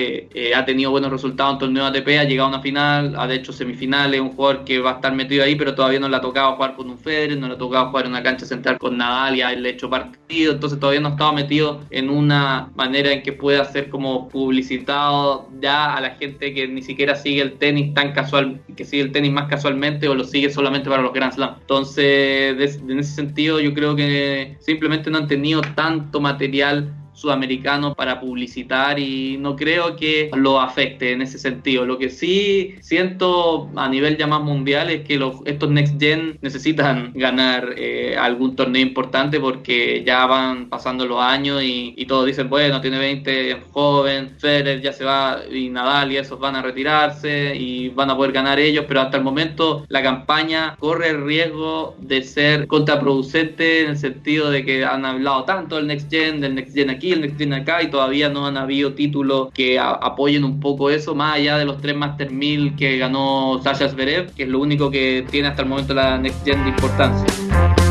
ha tenido buenos resultados en torneo ATP, ha llegado a una final, ha hecho semifinales, un jugador que va a estar metido ahí, pero todavía no le ha tocado jugar con un Federer, no le ha tocado jugar en una cancha central con Nadal y haberle hecho partido, entonces todavía no estaba metido en una manera en que pueda ser como publicitado ya a la gente que ni siquiera sigue el tenis tan casual, que sigue el tenis más casualmente o lo sigue solamente para los Grand Slam. Entonces, en ese sentido, yo creo que simplemente no han tenido tanto material sudamericano para publicitar y no creo que lo afecte en ese sentido. Lo que sí siento a nivel ya más mundial es que los, estos Next Gen necesitan ganar eh, algún torneo importante porque ya van pasando los años y, todos dicen, bueno, tiene 20, joven, Federer ya se va y Nadal y esos van a retirarse y van a poder ganar ellos, pero hasta el momento la campaña corre el riesgo de ser contraproducente en el sentido de que han hablado tanto del Next Gen, del Next Gen aquí, el Next Gen acá y todavía no han habido títulos que apoyen un poco eso, más allá de los tres Master 1000 que ganó Sasha Zverev, que es lo único que tiene hasta el momento la Next Gen de importancia.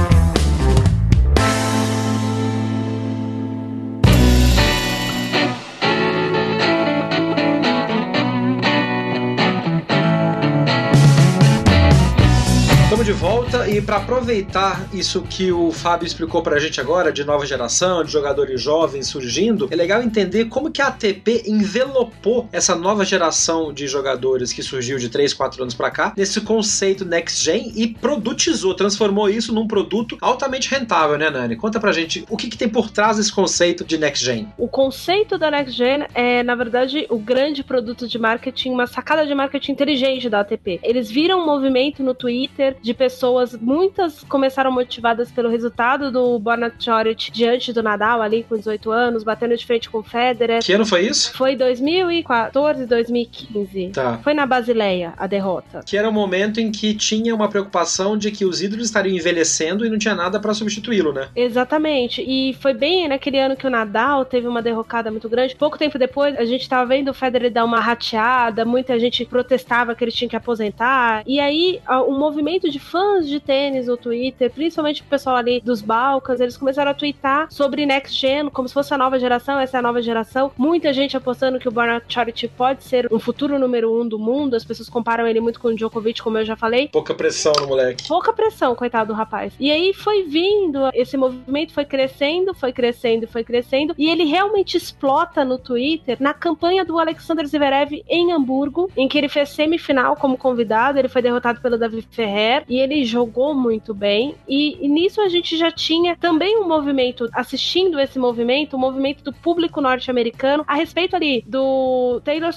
Para aproveitar isso que o Fábio explicou pra gente agora, de nova geração, de jogadores jovens surgindo, é legal entender como que a ATP envelopou essa nova geração de jogadores que surgiu de 3, 4 anos para cá, nesse conceito Next Gen e produtizou, transformou isso num produto altamente rentável, né, Nani? Conta pra gente o que, que tem por trás desse conceito de Next Gen. O conceito da Next Gen é, na verdade, o grande produto de marketing, uma sacada de marketing inteligente da ATP. Eles viram um movimento no Twitter de pessoas, muitas começaram motivadas pelo resultado do Borna Choric diante do Nadal, ali com 18 anos, batendo de frente com o Federer. Que ano foi isso? Foi 2014, 2015. Tá. Foi na Basileia a derrota. Que era o momento em que tinha uma preocupação de que os ídolos estariam envelhecendo e não tinha nada para substituí-lo, né? Exatamente. E foi bem naquele ano que o Nadal teve uma derrocada muito grande. Pouco tempo depois, a gente tava vendo o Federer dar uma rateada, muita gente protestava que ele tinha que aposentar. E aí, um movimento de fãs de tênis no Twitter, principalmente o pessoal ali dos Balcãs, eles começaram a twittar sobre Next Gen, como se fosse a nova geração, essa é a nova geração. Muita gente apostando que o Bernard Charity pode ser um futuro número um do mundo. As pessoas comparam ele muito com o Djokovic, como eu já falei. Pouca pressão no moleque. Pouca pressão, coitado do rapaz. E aí foi vindo, esse movimento foi crescendo, foi crescendo, foi crescendo. E ele realmente explota no Twitter na campanha do Alexander Zverev em Hamburgo, em que ele fez semifinal como convidado. Ele foi derrotado pelo David Ferrer e ele jogou muito bem. E, e nisso a gente já tinha também um movimento, assistindo esse movimento, o um movimento do público norte-americano a respeito ali do Taylor,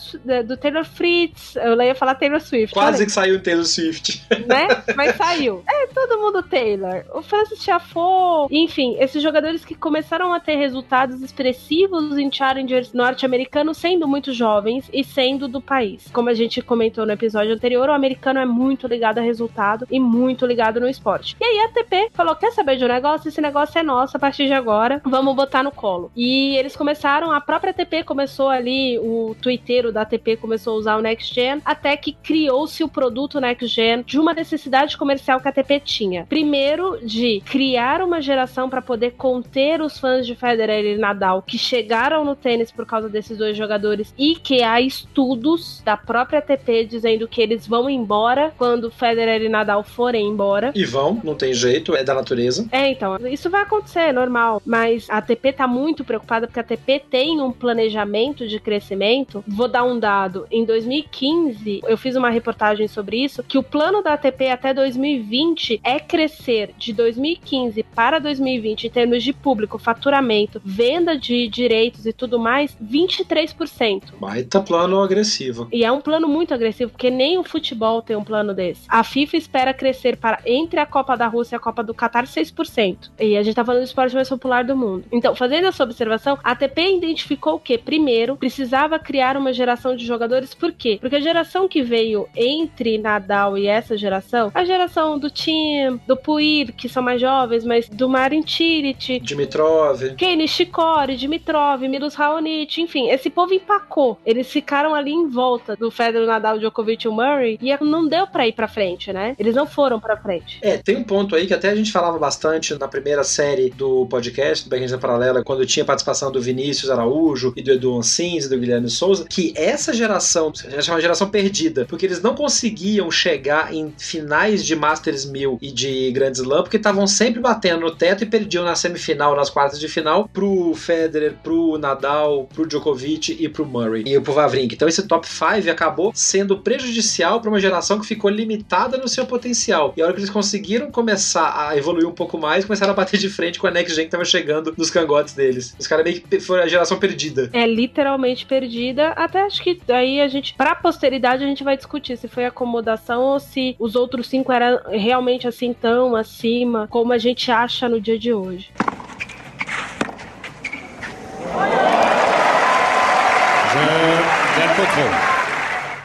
do Taylor Fritz. Eu ia falar Taylor Swift. Quase que saiu Taylor Swift. Né? Mas saiu. É, todo mundo Taylor. O Francis Tiafoe. Enfim, esses jogadores que começaram a ter resultados expressivos em challengers norte-americanos, sendo muito jovens e sendo do país. Como a gente comentou no episódio anterior, o americano é muito ligado a resultado e muito ligado no esporte. E aí a ATP falou: quer saber de um negócio? Esse negócio é nosso a partir de agora. Vamos botar no colo. E eles começaram, a própria ATP começou ali, o twitteiro da ATP começou a usar o Next Gen, até que criou-se o produto Next Gen de uma necessidade comercial que a ATP tinha. Primeiro, de criar uma geração para poder conter os fãs de Federer e Nadal que chegaram no tênis por causa desses dois jogadores e que há estudos da própria ATP dizendo que eles vão embora quando Federer e Nadal forem embora. E vão, não tem jeito, é da natureza. É, então, isso vai acontecer, é normal. Mas a ATP tá muito preocupada porque a ATP tem um planejamento de crescimento. Vou dar um dado. Em 2015, eu fiz uma reportagem sobre isso, que o plano da ATP até 2020 é crescer de 2015 para 2020 em termos de público, faturamento, venda de direitos e tudo mais, 23%. Baita plano agressivo. E é um plano muito agressivo, porque nem o futebol tem um plano desse. A FIFA espera crescer para entre a Copa da Rússia e a Copa do Catar 6%. E a gente tá falando do esporte mais popular do mundo. Então, fazendo essa observação, a ATP identificou que, primeiro, precisava criar uma geração de jogadores. Por quê? Porque a geração que veio entre Nadal e essa geração, a geração do Tim, do Puir, que são mais jovens, mas do Marin Cilic, Dimitrov, Kenny Shikori, Dimitrov, Milos Raonic, enfim, esse povo empacou. Eles ficaram ali em volta do Federer, Nadal, Djokovic e o Murray e não deu para ir para frente, né? Eles não foram para frente. É, tem um ponto aí que até a gente falava bastante na primeira série do podcast do Backhand Paralela, quando tinha participação do Vinícius Araújo e do Edu Ancins e do Guilherme Souza, que essa geração, a gente chama de geração perdida, porque eles não conseguiam chegar em finais de Masters 1000 e de Grand Slam, porque estavam sempre batendo no teto e perdiam na semifinal, nas quartas de final, pro Federer, pro Nadal, pro Djokovic e pro Murray e pro Vavrinka. Então esse top 5 acabou sendo prejudicial para uma geração que ficou limitada no seu potencial. E a hora que eles conseguiram começar a evoluir um pouco mais, começaram a bater de frente com a Next Gen que tava chegando nos cangotes deles. Os caras meio que foram a geração perdida. É literalmente perdida. Até acho que aí a gente, pra posteridade, a gente vai discutir se foi acomodação ou se os outros cinco eram realmente assim tão acima como a gente acha no dia de hoje.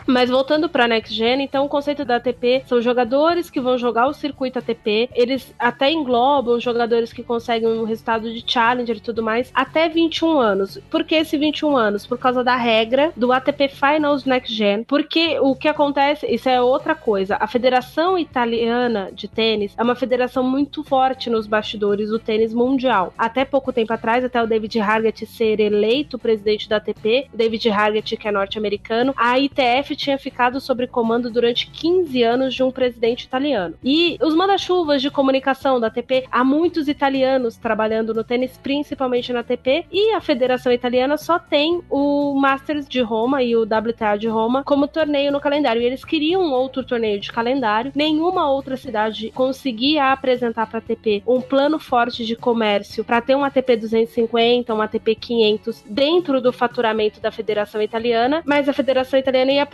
Mas voltando para Next Gen, então o conceito da ATP são jogadores que vão jogar o circuito ATP. Eles até englobam jogadores que conseguem um resultado de Challenger e tudo mais até 21 anos. Por que esse 21 anos? Por causa da regra do ATP Finals Next Gen. Porque o que acontece, isso é outra coisa. A Federação Italiana de Tênis é uma federação muito forte nos bastidores do tênis mundial. Até pouco tempo atrás, até o David Hargett ser eleito presidente da ATP, David Hargett que é norte-americano, a ITF tinha ficado sob comando durante 15 anos de um presidente italiano. E os manda-chuvas de comunicação da ATP, há muitos italianos trabalhando no tênis, principalmente na ATP, e a Federação Italiana só tem o Masters de Roma e o WTA de Roma como torneio no calendário. E eles queriam outro torneio de calendário. Nenhuma outra cidade conseguia apresentar para a ATP um plano forte de comércio para ter um ATP 250, um ATP 500 dentro do faturamento da Federação Italiana, mas a Federação Italiana ia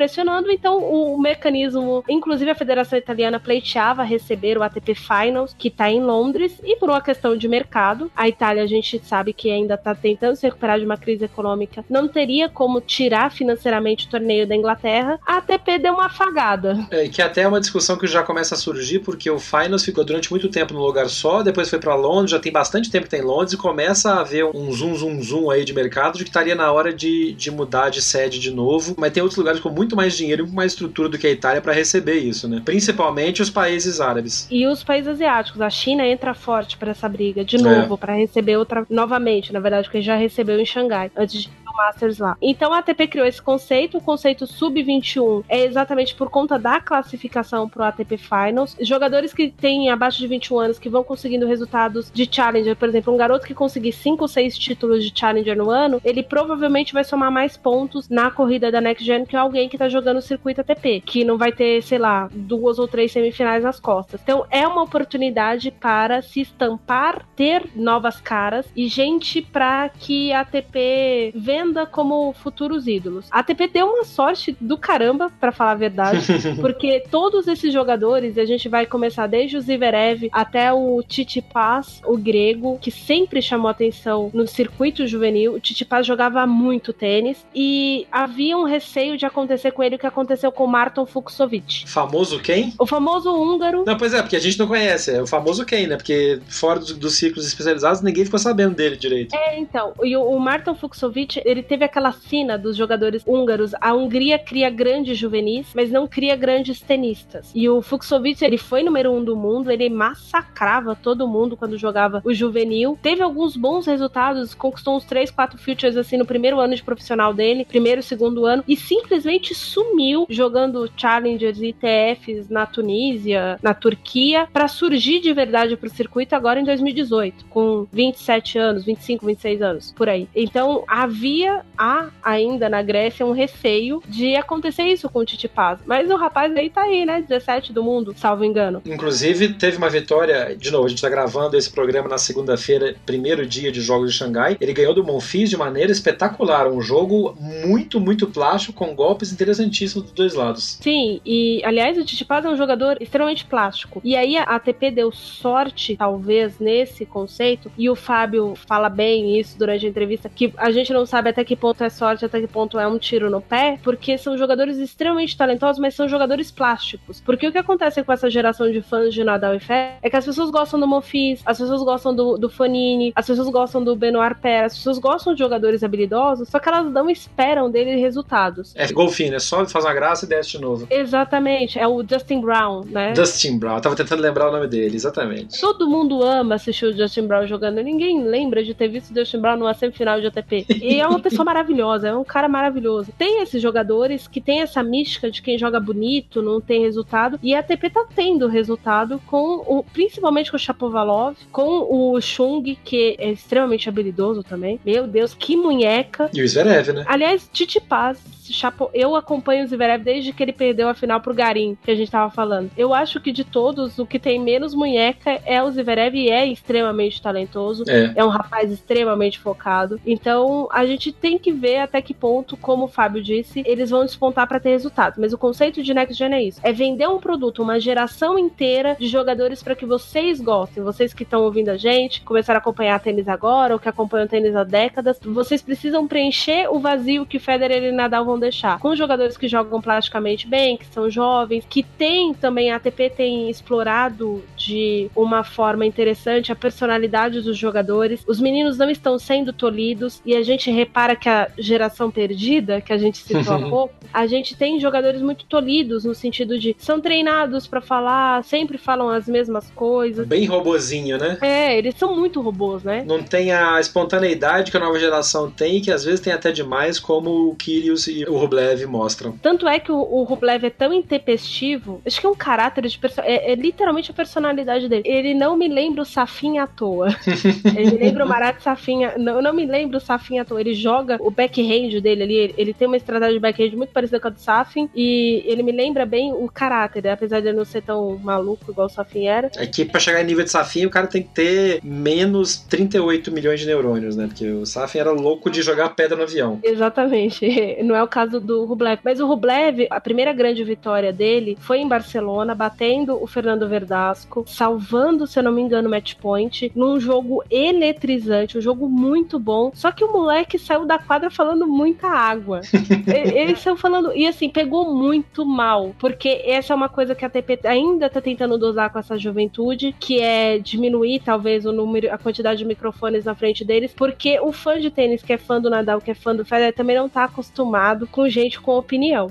então o mecanismo, inclusive a Federação Italiana pleiteava receber o ATP Finals, que está em Londres, e por uma questão de mercado, a Itália a gente sabe que ainda está tentando se recuperar de uma crise econômica, não teria como tirar financeiramente o torneio da Inglaterra, a ATP deu uma afagada. É, que até é uma discussão que já começa a surgir, porque o Finals ficou durante muito tempo no lugar só, depois foi para Londres, já tem bastante tempo que tem tá Londres, e começa a haver um zoom, zoom, zoom aí de mercado de que estaria na hora de, de mudar de sede de novo, mas tem outros lugares com muito mais dinheiro e com mais estrutura do que a Itália para receber isso, né? Principalmente os países árabes. E os países asiáticos. A China entra forte para essa briga de novo, é. para receber outra novamente, na verdade, porque já recebeu em Xangai antes de Masters lá. Então a ATP criou esse conceito, o conceito sub-21 é exatamente por conta da classificação pro ATP Finals. Jogadores que têm abaixo de 21 anos que vão conseguindo resultados de Challenger, por exemplo, um garoto que conseguir 5 ou 6 títulos de Challenger no ano, ele provavelmente vai somar mais pontos na corrida da Next Gen que alguém que tá jogando o circuito ATP, que não vai ter, sei lá, duas ou três semifinais nas costas. Então é uma oportunidade para se estampar, ter novas caras e gente para que a ATP venda como futuros ídolos. A ATP deu uma sorte do caramba, para falar a verdade, porque todos esses jogadores, a gente vai começar desde o Zverev até o Tsitsipas, o grego, que sempre chamou atenção no circuito juvenil. O Tsitsipas jogava muito tênis e havia um receio de acontecer com ele o que aconteceu com o Marton Fuxovic. Famoso quem? O famoso húngaro. Não, pois é, porque a gente não conhece. É o famoso quem, né? Porque fora dos, dos ciclos especializados, ninguém ficou sabendo dele direito. É, então. E o, o Marton Fuxovic, ele teve aquela cena dos jogadores húngaros. A Hungria cria grandes juvenis, mas não cria grandes tenistas. E o Fuxovic, ele foi número um do mundo, ele massacrava todo mundo quando jogava o juvenil. Teve alguns bons resultados, conquistou uns 3, 4 futures assim no primeiro ano de profissional dele, primeiro, segundo ano, e simplesmente sumiu jogando challengers e ITFs na Tunísia, na Turquia, para surgir de verdade pro circuito agora em 2018, com 27 anos, 25, 26 anos, por aí. Então havia há ainda na Grécia um receio de acontecer isso com o Titi Paz. Mas o rapaz aí tá aí, né? 17 do mundo, salvo engano. Inclusive, teve uma vitória, de novo, a gente tá gravando esse programa na segunda-feira, primeiro dia de jogos de Xangai. Ele ganhou do Monfils de maneira espetacular. Um jogo muito, muito plástico, com golpes interessantíssimos dos dois lados. Sim, e aliás, o Titi Paz é um jogador extremamente plástico. E aí a ATP deu sorte, talvez, nesse conceito, e o Fábio fala bem isso durante a entrevista, que a gente não sabe até que ponto é sorte, até que ponto é um tiro no pé, porque são jogadores extremamente talentosos, mas são jogadores plásticos. Porque o que acontece com essa geração de fãs de Nadal e Fé é que as pessoas gostam do Monfils, as pessoas gostam do, do Fonini, as pessoas gostam do Benoit Paire, as pessoas gostam de jogadores habilidosos, só que elas não esperam dele resultados. É golfinho, é só faz uma graça e desce de novo. Exatamente, é o Justin Brown, né? Justin Brown, eu tava tentando lembrar o nome dele, exatamente. Todo mundo ama assistir o Justin Brown jogando, ninguém lembra de ter visto o Justin Brown numa semifinal de ATP. E é uma pessoa maravilhosa, é um cara maravilhoso. Tem esses jogadores que tem essa mística de quem joga bonito, não tem resultado, e a ATP tá tendo resultado com o, principalmente com o Chapovalov, com o Chung, que é extremamente habilidoso também. Meu Deus, que munheca. E o Zverev, né? Aliás, Titi Paz, Chapo, eu acompanho o Zverev desde que ele perdeu a final pro Garim, que a gente tava falando. Eu acho que de todos, o que tem menos munheca é o Zverev e é extremamente talentoso. É. é um rapaz extremamente focado. Então, a gente tem que ver até que ponto, como o Fábio disse, eles vão despontar para ter resultados. Mas o conceito de Next Gen é isso: é vender um produto, uma geração inteira de jogadores para que vocês gostem. Vocês que estão ouvindo a gente, começaram a acompanhar tênis agora, ou que acompanham tênis há décadas, vocês precisam preencher o vazio que Federer e Nadal vão deixar. Com jogadores que jogam plasticamente bem, que são jovens, que tem também, a ATP tem explorado de uma forma interessante a personalidade dos jogadores. Os meninos não estão sendo tolhidos e a gente repara que a geração perdida, que a gente citou há pouco, a gente tem jogadores muito tolhidos, no sentido de são treinados para falar, sempre falam as mesmas coisas. Bem robozinho, né? É, eles são muito robôs, né? Não tem a espontaneidade que a nova geração tem, que às vezes tem até demais, como o Kyrios e o Rublev mostram. Tanto é que o, o Rublev é tão intempestivo, acho que é um caráter de pessoa. É, é, literalmente a personalidade dele. Ele não me lembra o Safin à toa. ele me lembra o Marat Safin. Não, não me lembro o Safin à toa. Ele joga o backhand dele ali. Ele, ele tem uma estratégia de backhand muito parecida com a do Safin. E ele me lembra bem o caráter, apesar de ele não ser tão maluco igual o Safin era. É que pra chegar em nível de Safin, o cara tem que ter menos 38 milhões de neurônios, né? Porque o Safin era louco de jogar pedra no avião. Exatamente. Não é o caso do Rublev. Mas o Rublev, a primeira grande vitória dele foi em Barcelona, batendo o Fernando Verdasco, salvando, se eu não me engano, o match point, num jogo eletrizante, um jogo muito bom. Só que o moleque saiu da quadra falando muita água. Eles estão falando. E assim, pegou muito mal. Porque essa é uma coisa que a TP ainda tá tentando dosar com essa juventude, que é diminuir, talvez, o número, a quantidade de microfones na frente deles, porque o fã de tênis que é fã do Nadal, que é fã do Federer, também não tá acostumado com gente com opinião.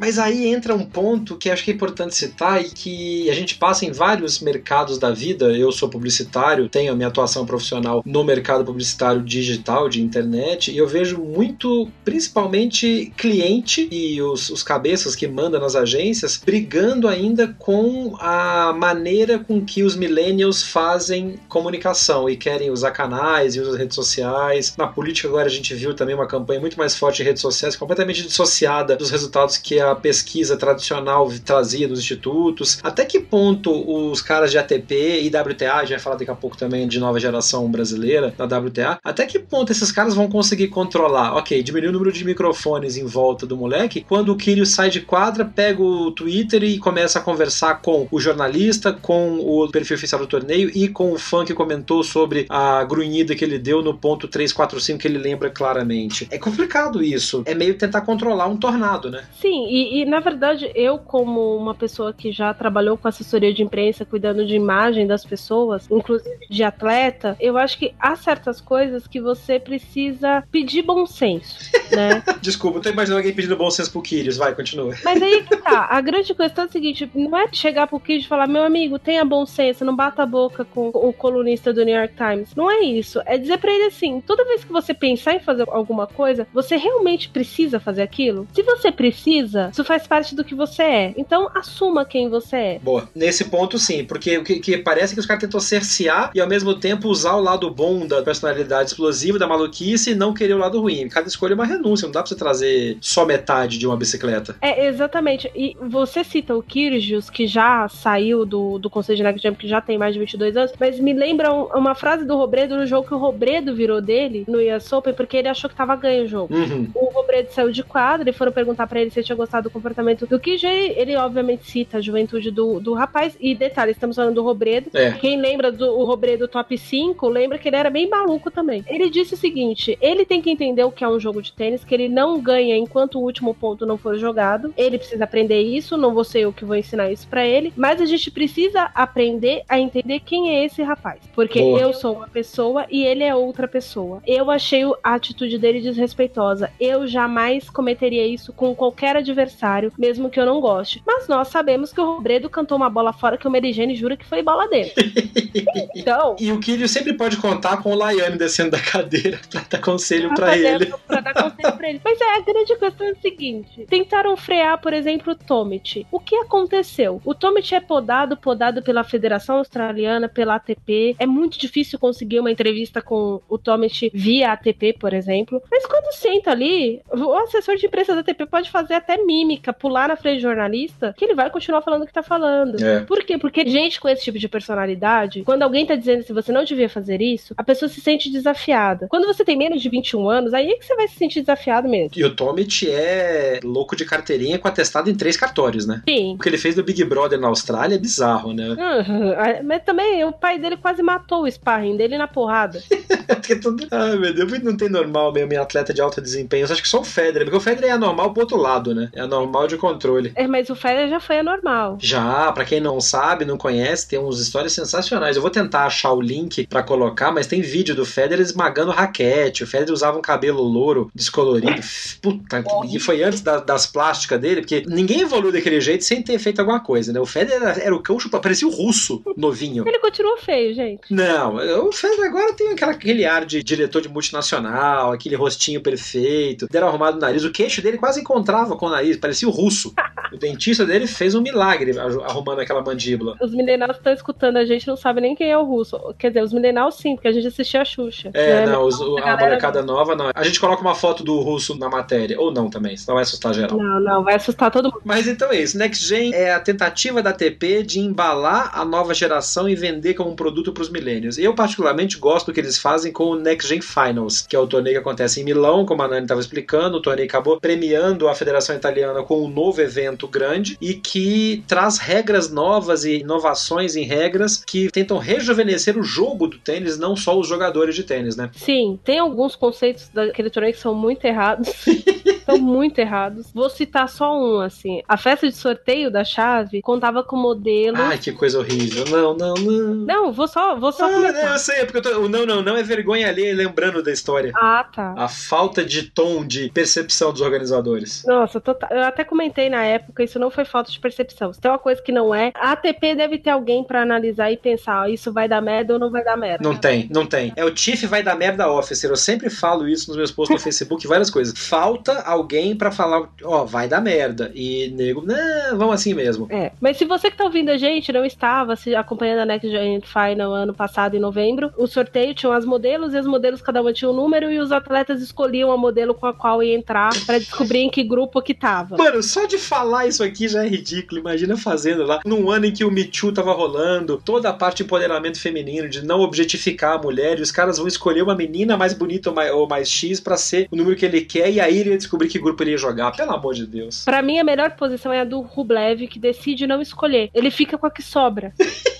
Mas aí entra um ponto que acho que é importante citar e que a gente passa em vários mercados da vida. Eu sou publicitário, tenho a minha atuação profissional no mercado publicitário digital, de internet, e eu vejo muito, principalmente, cliente e os, os cabeças que mandam nas agências brigando ainda com a maneira com que os millennials fazem comunicação e querem usar canais e usar redes sociais. Na política, agora a gente viu também uma campanha muito mais forte em redes sociais, completamente dissociada dos resultados que a pesquisa tradicional trazia dos institutos? Até que ponto os caras de ATP e WTA, a gente vai falar daqui a pouco também de nova geração brasileira da WTA, até que ponto esses caras vão conseguir controlar? Ok, diminuir o número de microfones em volta do moleque, quando o Kyrgios sai de quadra, pega o Twitter e começa a conversar com o jornalista, com o perfil oficial do torneio e com o fã que comentou sobre a grunhida que ele deu no ponto 345 que ele lembra claramente. É complicado isso. É meio tentar controlar um tornado, né? Sim, e e, na verdade, eu, como uma pessoa que já trabalhou com assessoria de imprensa, cuidando de imagem das pessoas, inclusive de atleta, eu acho que há certas coisas que você precisa pedir bom senso, né? Desculpa, eu tô imaginando alguém pedindo bom senso pro Kyrgios. Vai, continua. Mas aí que tá. A grande questão é o seguinte: não é chegar pro Kyrgios e falar, meu amigo, tenha bom senso, não bata a boca com o colunista do New York Times. Não é isso. É dizer pra ele assim: toda vez que você pensar em fazer alguma coisa, você realmente precisa fazer aquilo? Se você precisa, isso faz parte do que você é. Então, assuma quem você é. Boa. Nesse ponto, sim, porque o que, que parece que os caras tentam cercear e ao mesmo tempo usar o lado bom da personalidade explosiva, da maluquice e não querer o lado ruim. Cada escolha é uma renúncia, não dá pra você trazer só metade de uma bicicleta. É, exatamente. E você cita o Kyrgios, que já saiu do, do Conselho de Next Jam, que já tem mais de 22 anos, mas me lembra uma frase do Robredo no jogo que o Robredo virou dele no US Open, porque ele achou que tava ganho o jogo. Uhum. O Robredo saiu de quadra e foram perguntar para ele se ele tinha gostado do comportamento do KJ. Ele, obviamente, cita a juventude do, do rapaz. E detalhe, estamos falando do Robredo. É. Quem lembra do o Robredo top 5, lembra que ele era bem maluco também. Ele disse o seguinte: ele tem que entender o que é um jogo de tênis, que ele não ganha enquanto o último ponto não for jogado. Ele precisa aprender isso, não vou ser eu que vou ensinar isso para ele. Mas a gente precisa aprender a entender quem é esse rapaz. Porque Boa. eu sou uma pessoa e ele é outra pessoa. Eu achei a atitude dele desrespeitosa. Eu jamais cometeria isso com qualquer adversário, mesmo que eu não goste. Mas nós sabemos que o Robredo cantou uma bola fora que o Merigene jura que foi bola dele. então. E o Kyrgios sempre pode contar com o Laiane descendo da cadeira pra dar conselho pra fazer- ele. Pra dar conselho pra ele. Mas é, a grande questão é o seguinte: tentaram frear, por exemplo, o Tomit. O que aconteceu? O Tomit é podado, podado pela Federação Australiana, pela ATP. É muito difícil conseguir uma entrevista com o Tomit via ATP, por exemplo. Mas quando senta ali, o assessor de imprensa da ATP pode fazer até mímica, pular na frente do jornalista, que ele vai continuar falando o que tá falando. É. Por quê? Porque gente com esse tipo de personalidade, quando alguém tá dizendo se você não devia fazer isso, a pessoa se sente desafiada. Quando você tem menos de 21 anos, aí é que você vai se sentir desafiado mesmo. E o Tomit é louco de carteirinha com atestado em três cartórios, né? Sim. O que ele fez do Big Brother na Austrália é bizarro, né? Uhum. Mas também o pai dele quase matou o sparring dele na porrada. Ai, meu Deus, não tem normal mesmo em atleta de alto desempenho. Eu acho que só o Federer, porque o Federer é anormal pro outro lado, né? É anormal de controle. É, mas o Federer já foi anormal. Já, para quem não sabe, não conhece, tem umas histórias sensacionais. Eu vou tentar achar o link para colocar, mas tem vídeo do Federer esmagando raquete. O Federer usava um cabelo louro, descolorido. Puta, e foi antes da, das plásticas dele, porque ninguém evoluiu daquele jeito sem ter feito alguma coisa, né? O Federer era, era o cão chupa, parecia o russo, novinho. Ele continua feio, gente. Não, o Federer agora tem aquela, aquele ar de diretor de multinacional, aquele rostinho perfeito, deram arrumado o nariz. O queixo dele quase encontrava com o nariz, parecia o russo. O dentista dele fez um milagre arrumando aquela mandíbula. Os mileniais estão escutando a gente não sabe nem quem é o russo. Quer dizer, os mileniais sim, porque a gente assistiu a Xuxa. É, né? não, os, a, a molecada nova não. A gente coloca uma foto do russo na matéria. Ou não também, senão vai assustar geral. Não, não, vai assustar todo mundo. Mas então é isso. Next Gen é a tentativa da ATP de embalar a nova geração e vender como um produto para os milênios. Eu, particularmente, gosto do que eles fazem com o Next Gen Finals, que é o torneio que acontece em Milão, como a Nani estava explicando. O torneio acabou premiando a Federação Italiana com um novo evento grande e que traz regras novas e inovações em regras que tentam rejuvenescer o jogo do tênis, não só os jogadores de tênis, né? Sim, tem alguns conceitos daquele torneio que são muito errados. são muito errados. Vou citar só um, assim. A festa de sorteio da chave contava com modelo. Ai, que coisa horrível. Não, não, não. Não, vou só, vou só ah, Eu sei, é porque eu tô... o não, não, não é vergonha ali lembrando da história. Ah, tá. A falta de tom de percepção dos organizadores. Nossa, total. Eu até comentei na época, isso não foi falta de percepção. Se tem uma coisa que não é, a ATP deve ter alguém para analisar e pensar, isso vai dar merda ou não vai dar merda. Não tem, não tem. É o Tiff vai dar merda officer. Eu sempre falo isso nos meus posts no Facebook, várias coisas. Falta alguém para falar, ó, vai dar merda. E nego, não, vamos assim mesmo. É, mas se você que tá ouvindo a gente não estava se acompanhando a Next Gen Final ano passado, em novembro, o sorteio tinha as modelos e as modelos cada uma tinha um número e os atletas escolhiam a modelo com a qual ia entrar para descobrir em que grupo que tava. Mano, só de falar isso aqui já é ridículo. Imagina fazendo lá, num ano em que o Me Too tava rolando, toda a parte de empoderamento feminino, de não objetificar a mulher, e os caras vão escolher uma menina mais bonita ou mais, ou mais X para ser o número que ele quer, e aí ele ia descobrir que grupo ele ia jogar. Pelo amor de Deus. Para mim, a melhor posição é a do Rublev, que decide não escolher. Ele fica com a que sobra.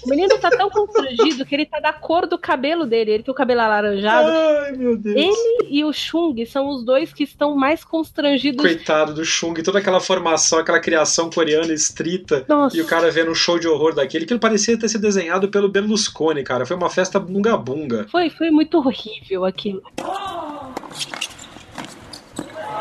O menino tá tão constrangido que ele tá da cor do cabelo dele. Ele tem o cabelo alaranjado. Ai, meu Deus. Ele e o Chung são os dois que estão mais constrangidos. Coitado do Chung, toda aquela formação, aquela criação coreana estrita. Nossa. E o cara vendo um show de horror daquele, que ele parecia ter sido desenhado pelo Berlusconi, cara. Foi uma festa bunga-bunga. Foi, foi muito horrível aquilo. Oh,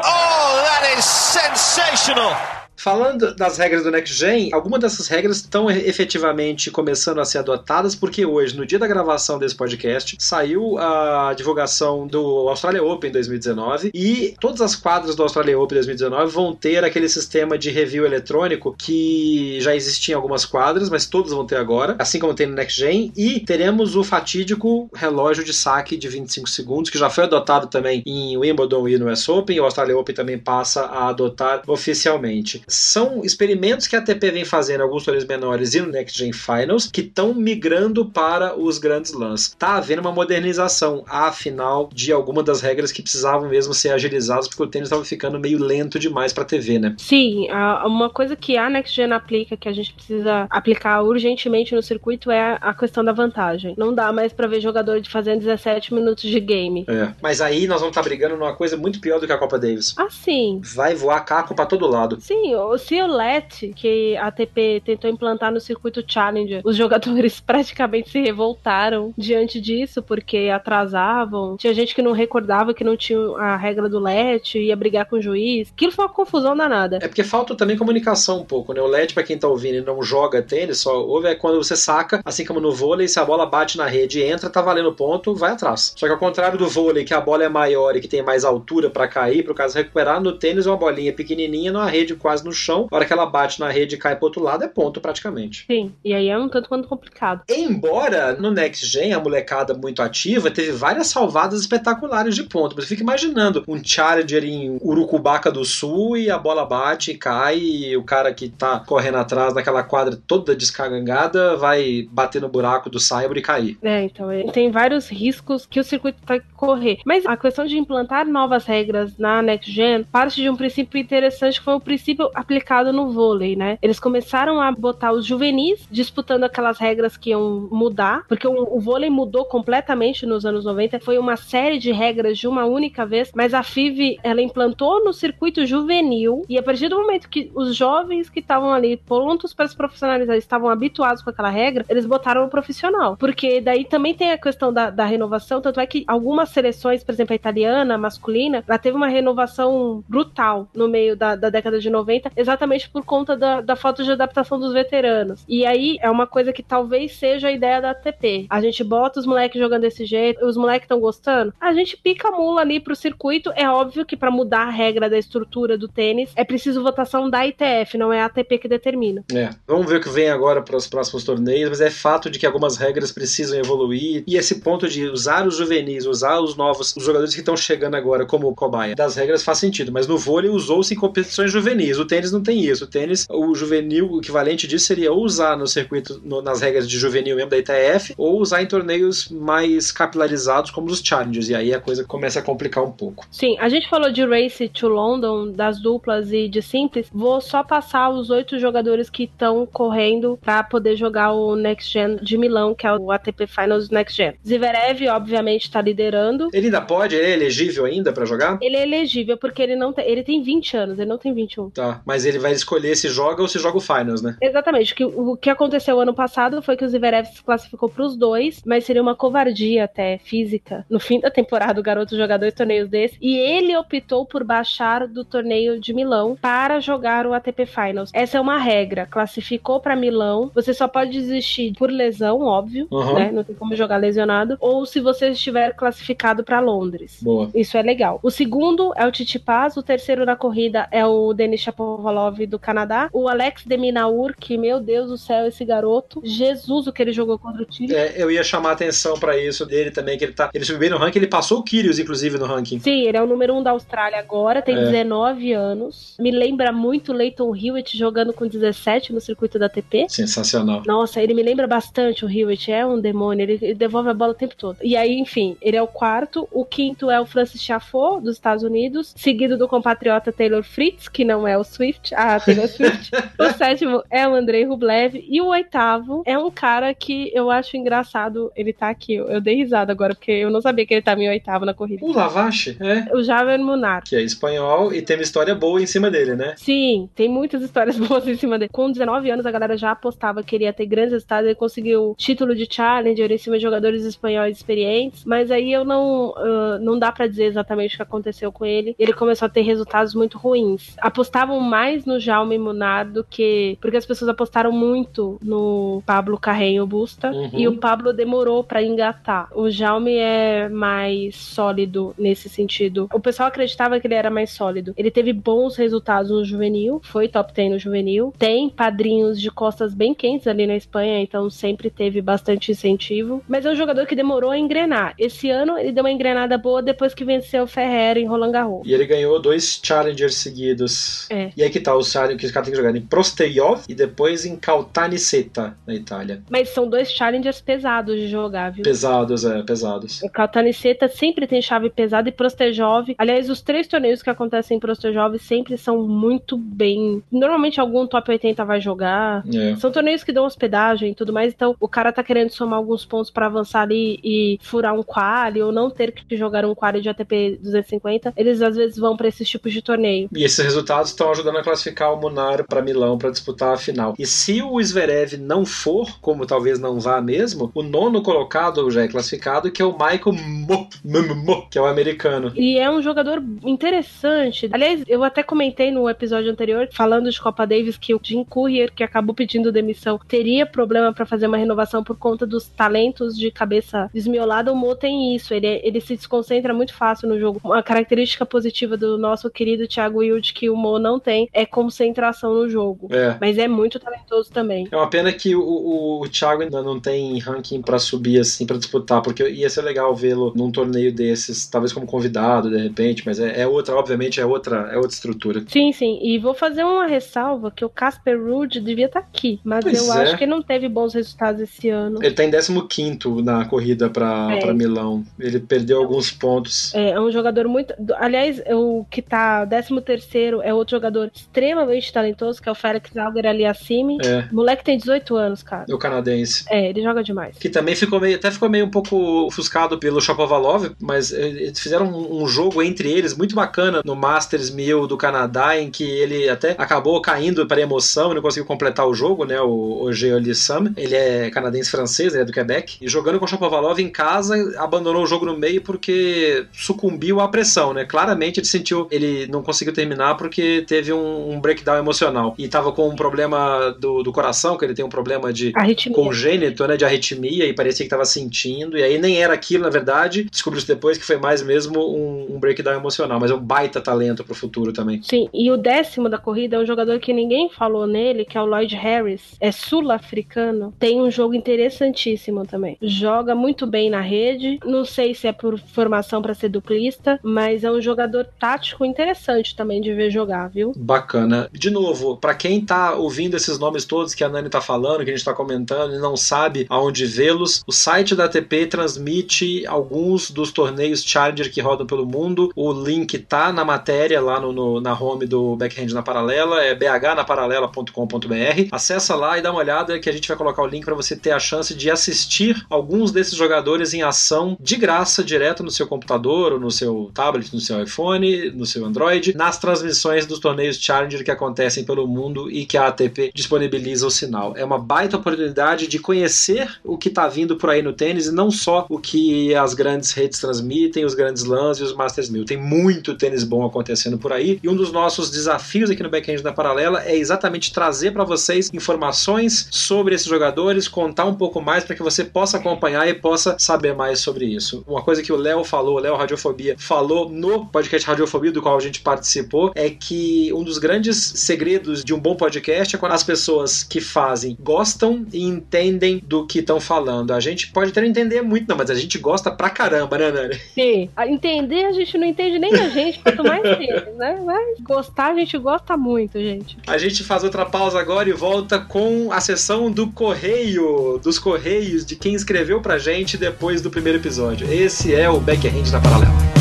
Oh, that is sensational! Falando das regras do Next Gen, algumas dessas regras estão efetivamente começando a ser adotadas, porque hoje, no dia da gravação desse podcast, saiu a divulgação do Australia Open 2019 e todas as quadras do Australia Open 2019 vão ter aquele sistema de review eletrônico que já existia em algumas quadras, mas todas vão ter agora, assim como tem no Next Gen, e teremos o fatídico relógio de saque de 25 segundos, que já foi adotado também em Wimbledon e no US Open, e o Australia Open também passa a adotar oficialmente são experimentos que a ATP vem fazendo alguns torneios menores e no Next Gen Finals que estão migrando para os grandes lãs. Tá havendo uma modernização, afinal, de algumas das regras que precisavam mesmo ser agilizadas porque o tênis estava ficando meio lento demais para TV, né? Sim, uma coisa que a Next Gen aplica que a gente precisa aplicar urgentemente no circuito é a questão da vantagem. Não dá mais para ver jogador de fazendo 17 minutos de game. É. Mas aí nós vamos estar tá brigando numa coisa muito pior do que a Copa Davis. Ah, sim. Vai voar caco para todo lado. Sim, o Ciolet, que a ATP tentou implantar no circuito Challenger, os jogadores praticamente se revoltaram diante disso, porque atrasavam. Tinha gente que não recordava que não tinha a regra do LET, ia brigar com o juiz. Aquilo foi uma confusão danada. É porque falta também comunicação um pouco, né? O LET, pra quem tá ouvindo e não joga tênis, só ouve é quando você saca, assim como no vôlei, se a bola bate na rede e entra, tá valendo ponto, vai atrás. Só que ao contrário do vôlei, que a bola é maior e que tem mais altura para cair, pro caso recuperar, no tênis uma bolinha pequenininha numa rede quase no chão, a hora que ela bate na rede e cai pro outro lado, é ponto praticamente. Sim, e aí é um tanto quanto complicado. Embora no Next Gen, a molecada muito ativa, teve várias salvadas espetaculares de ponto. Você fica imaginando um Challenger em Urucubaca do Sul e a bola bate e cai e o cara que tá correndo atrás daquela quadra toda descagangada vai bater no buraco do Cyber e cair. É, então tem vários riscos que o circuito vai correr. Mas a questão de implantar novas regras na Next Gen parte de um princípio interessante que foi o princípio aplicado no vôlei, né? Eles começaram a botar os juvenis disputando aquelas regras que iam mudar, porque o, o vôlei mudou completamente nos anos 90. Foi uma série de regras de uma única vez, mas a FIV ela implantou no circuito juvenil e a partir do momento que os jovens que estavam ali prontos para se profissionalizar estavam habituados com aquela regra, eles botaram o profissional. Porque daí também tem a questão da, da renovação, tanto é que algumas seleções, por exemplo, a italiana, a masculina, ela teve uma renovação brutal no meio da, da década de 90, exatamente por conta da, da falta de adaptação dos veteranos. E aí é uma coisa que talvez seja a ideia da ATP. A gente bota os moleques jogando desse jeito, os moleques estão gostando, a gente pica a mula ali pro circuito. É óbvio que para mudar a regra da estrutura do tênis é preciso votação da ITF, não é a ATP que determina. É, vamos ver o que vem agora para os próximos torneios, mas é fato de que algumas regras precisam evoluir e esse ponto de usar os juvenis, usar os novos, os jogadores que estão chegando agora como cobaia, das regras faz sentido, mas no vôlei usou-se em competições juvenis. O tênis não tem isso. O tênis, o juvenil, o equivalente disso seria ou usar no circuito, no, nas regras de juvenil mesmo da ITF, ou usar em torneios mais capilarizados como os Challengers, e aí a coisa começa a complicar um pouco. Sim, a gente falou de Race to London, das duplas e de simples. Vou só passar os oito jogadores que estão correndo para poder jogar o Next Gen de Milão, que é o ATP Finals Next Gen. Zverev, obviamente, está liderando. Ele ainda pode? Ele é elegível ainda para jogar? Ele é elegível porque ele não tem, ele tem 20 anos, ele não tem 21. Tá, mas ele vai escolher se joga ou se joga o Finals, né? Exatamente. O que, o que aconteceu ano passado foi que o Zverev se classificou para os dois, mas seria uma covardia até física. No fim da temporada, o garoto jogar dois torneios desses. E ele optou por baixar do torneio de Milão para jogar o ATP Finals. Essa é uma regra. Classificou para Milão, você só pode desistir por lesão, óbvio, Uhum. né? Não tem como jogar lesionado. Ou se você estiver classificado para Londres. Boa. Isso é legal. O segundo é o Titi Paz, o terceiro na corrida é o Denis Shapovalov do Canadá, o Alex Deminaur, que meu Deus do céu, esse garoto, Jesus o que ele jogou contra o Chile. É, eu ia chamar a atenção pra isso dele também, que ele tá. Ele subiu bem no ranking, ele passou o Kyrgios, inclusive, no ranking. Sim, ele é o número um da Austrália agora, tem É. 19 anos. Me lembra muito Leighton Hewitt jogando com 17 no circuito da ATP. Sensacional. Nossa, ele me lembra bastante o Hewitt, é um demônio, ele, ele devolve a bola o tempo todo. E aí, enfim, ele é o quarto, o quinto é o Francis Chafot, dos Estados Unidos, seguido do compatriota Taylor Fritz, que não é o Swift, a Taylor Swift. o sétimo é o Andrei Rublev, e o oitavo é um cara que eu acho engraçado, ele tá aqui, eu, dei risada agora, porque eu não sabia que ele tava em oitavo na corrida. O Lavache, é. O Javier Munar. Que é espanhol e tem uma história boa em cima dele, né? Sim, tem muitas histórias boas em cima dele. Com 19 anos, a galera já apostava que ele ia ter grandes resultados. Ele conseguiu título de Challenger em cima de jogadores espanhóis experientes. Mas aí eu não. ah, não dá pra dizer exatamente o que aconteceu com ele. Ele começou a ter resultados muito ruins. Apostavam mais no Jaume Munar do que. Porque as pessoas apostaram muito no Pablo Carreño Busta. Uhum. E o Pablo demorou pra engatar. O Jaume é mais sólido nesse sentido. O pessoal acreditava que ele era mais sólido. Ele teve bons resultados no juvenil, foi top 10 no juvenil. Tem padrinhos de costas bem quentes ali na Espanha, então sempre teve bastante incentivo. Mas é um jogador que demorou a engrenar. Esse ano ele deu uma engrenada boa depois que venceu o Ferrer em Roland Garros. E ele ganhou dois Challengers seguidos. É. E aí que tá o Challenge que os caras têm que jogar em Prosteyov e depois em Caltanissetta, na Itália. Mas são dois challengers pesados de jogar, viu? Pesados, é, pesados. O Caltanissetta sempre tem chave pesada e Prostejov. Aliás, os três torneios que acontecem em Prostejov sempre são muito bem. Normalmente algum top 80 vai jogar. É. São torneios que dão hospedagem e tudo mais, então o cara tá querendo somar alguns pontos pra avançar ali e furar um quali ou não ter que jogar um quali de ATP 250. Eles às vezes vão pra esses tipos de torneio. E esses resultados estão ajudando a classificar o Munar para Milão para disputar a final. E se o Zverev não for, como talvez não vá mesmo, o nono colocado já é classificado, que é o Michael Mo, que é o americano. E é um jogador interessante. Aliás, eu até comentei no episódio anterior, falando de Copa Davis, que o Jim Courier, que acabou pedindo demissão, teria problema pra fazer uma renovação por conta dos talentos de cabeça desmiolada. O Mo tem isso, ele, ele se desconcentra muito fácil no jogo. Uma característica positiva do nosso querido Thiago Wild, que o Mo não tem, é concentração no jogo. É. Mas é muito talentoso também. É uma pena que o, o, o Thiago ainda não tem ranking pra subir assim, pra disputar, porque ia ser legal vê-lo num torneio desses, talvez como convidado de repente, mas é, é outra, obviamente é outra, é outra estrutura. Sim, sim. E vou fazer uma ressalva que o Casper Ruud devia estar aqui, mas Pois eu é. acho que não teve bons resultados esse ano. Ele tá em 15 na corrida pra, É. pra Milão. Ele perdeu alguns pontos. É, é um jogador muito. Aliás, o que tá 13 terceiro é outro jogador extremamente talentoso, que é o Félix Alger Aliassime. É. O moleque tem 18 anos, cara. O canadense. É, ele joga demais. Que também ficou meio, até ficou meio um pouco ofuscado pelo Shapovalov, mas eh, eles fizeram um, um jogo entre eles muito bacana no Masters 1000 do Canadá, em que ele até acabou caindo para emoção e não conseguiu completar o jogo, né? O, o Geolissam. Ele é canadense-francês, ele é do Quebec. E jogando com o Shapovalov em casa, abandonou o jogo no meio porque sucumbiu à pressão, né? Claramente ele sentiu, ele não conseguiu terminar porque teve um, um breakdown emocional. E tava com um problema do, do coração, que ele tem um problema de Arritmia. congênito, né, de arritmia, e parecia que estava sentindo, e aí nem era aquilo, na verdade, descobriu depois que foi mais mesmo um, um breakdown emocional, mas é um baita talento pro futuro também. Sim, e o décimo da corrida é um jogador que ninguém falou nele, que é o Lloyd Harris. É sul-africano. Tem um jogo interessantíssimo também. Joga muito bem na rede. Não sei se é por formação para ser duplista, mas é um jogador tático interessante também de ver jogar, viu? Bacana. De novo, para quem tá ouvindo esses nomes todos que a Nani tá falando, que a gente tá comentando e não sabe aonde vê-los, o site da ATP transmite alguns dos torneios Challenger que rodam pelo mundo. O link tá na matéria lá no, no- na home do Backhand na Paralela, é bhnaparalela.com.br. Acessa lá e dá uma olhada que a gente vai colocar o link para você ter a chance de assistir alguns desses jogadores em ação de graça, direto no seu computador, ou no seu tablet, no seu iPhone, no seu Android, nas transmissões dos torneios Challenger que acontecem pelo mundo e que a ATP disponibiliza o sinal. É uma baita oportunidade de conhecer o que está vindo por aí no tênis e não só o que as grandes redes transmitem, os grandes lãs e os Masters 1000. Tem muito tênis bom acontecendo por aí e um dos nossos desafios aqui no Backhand da Paralela é exatamente trazer para vocês informações sobre esses jogadores, contar um pouco mais para que você possa acompanhar e possa saber mais sobre isso. Uma coisa que o Léo falou, o Léo Radiofobia, falou no podcast Radiofobia, do qual a gente participou, é que um dos grandes segredos de um bom podcast é quando as pessoas que fazem gostam e entendem do que estão falando. A gente pode até não entender muito, não, mas a gente gosta pra caramba, né, Nani? Sim. Entender, a gente não entende nem a gente, quanto mais eles, né? Mas gostar, a gente gosta muito, gente. A gente faz outra pausa agora e volta com a sessão do correio, dos correios, de quem escreveu pra gente depois do primeiro episódio. Esse é o Backhand na Paralela.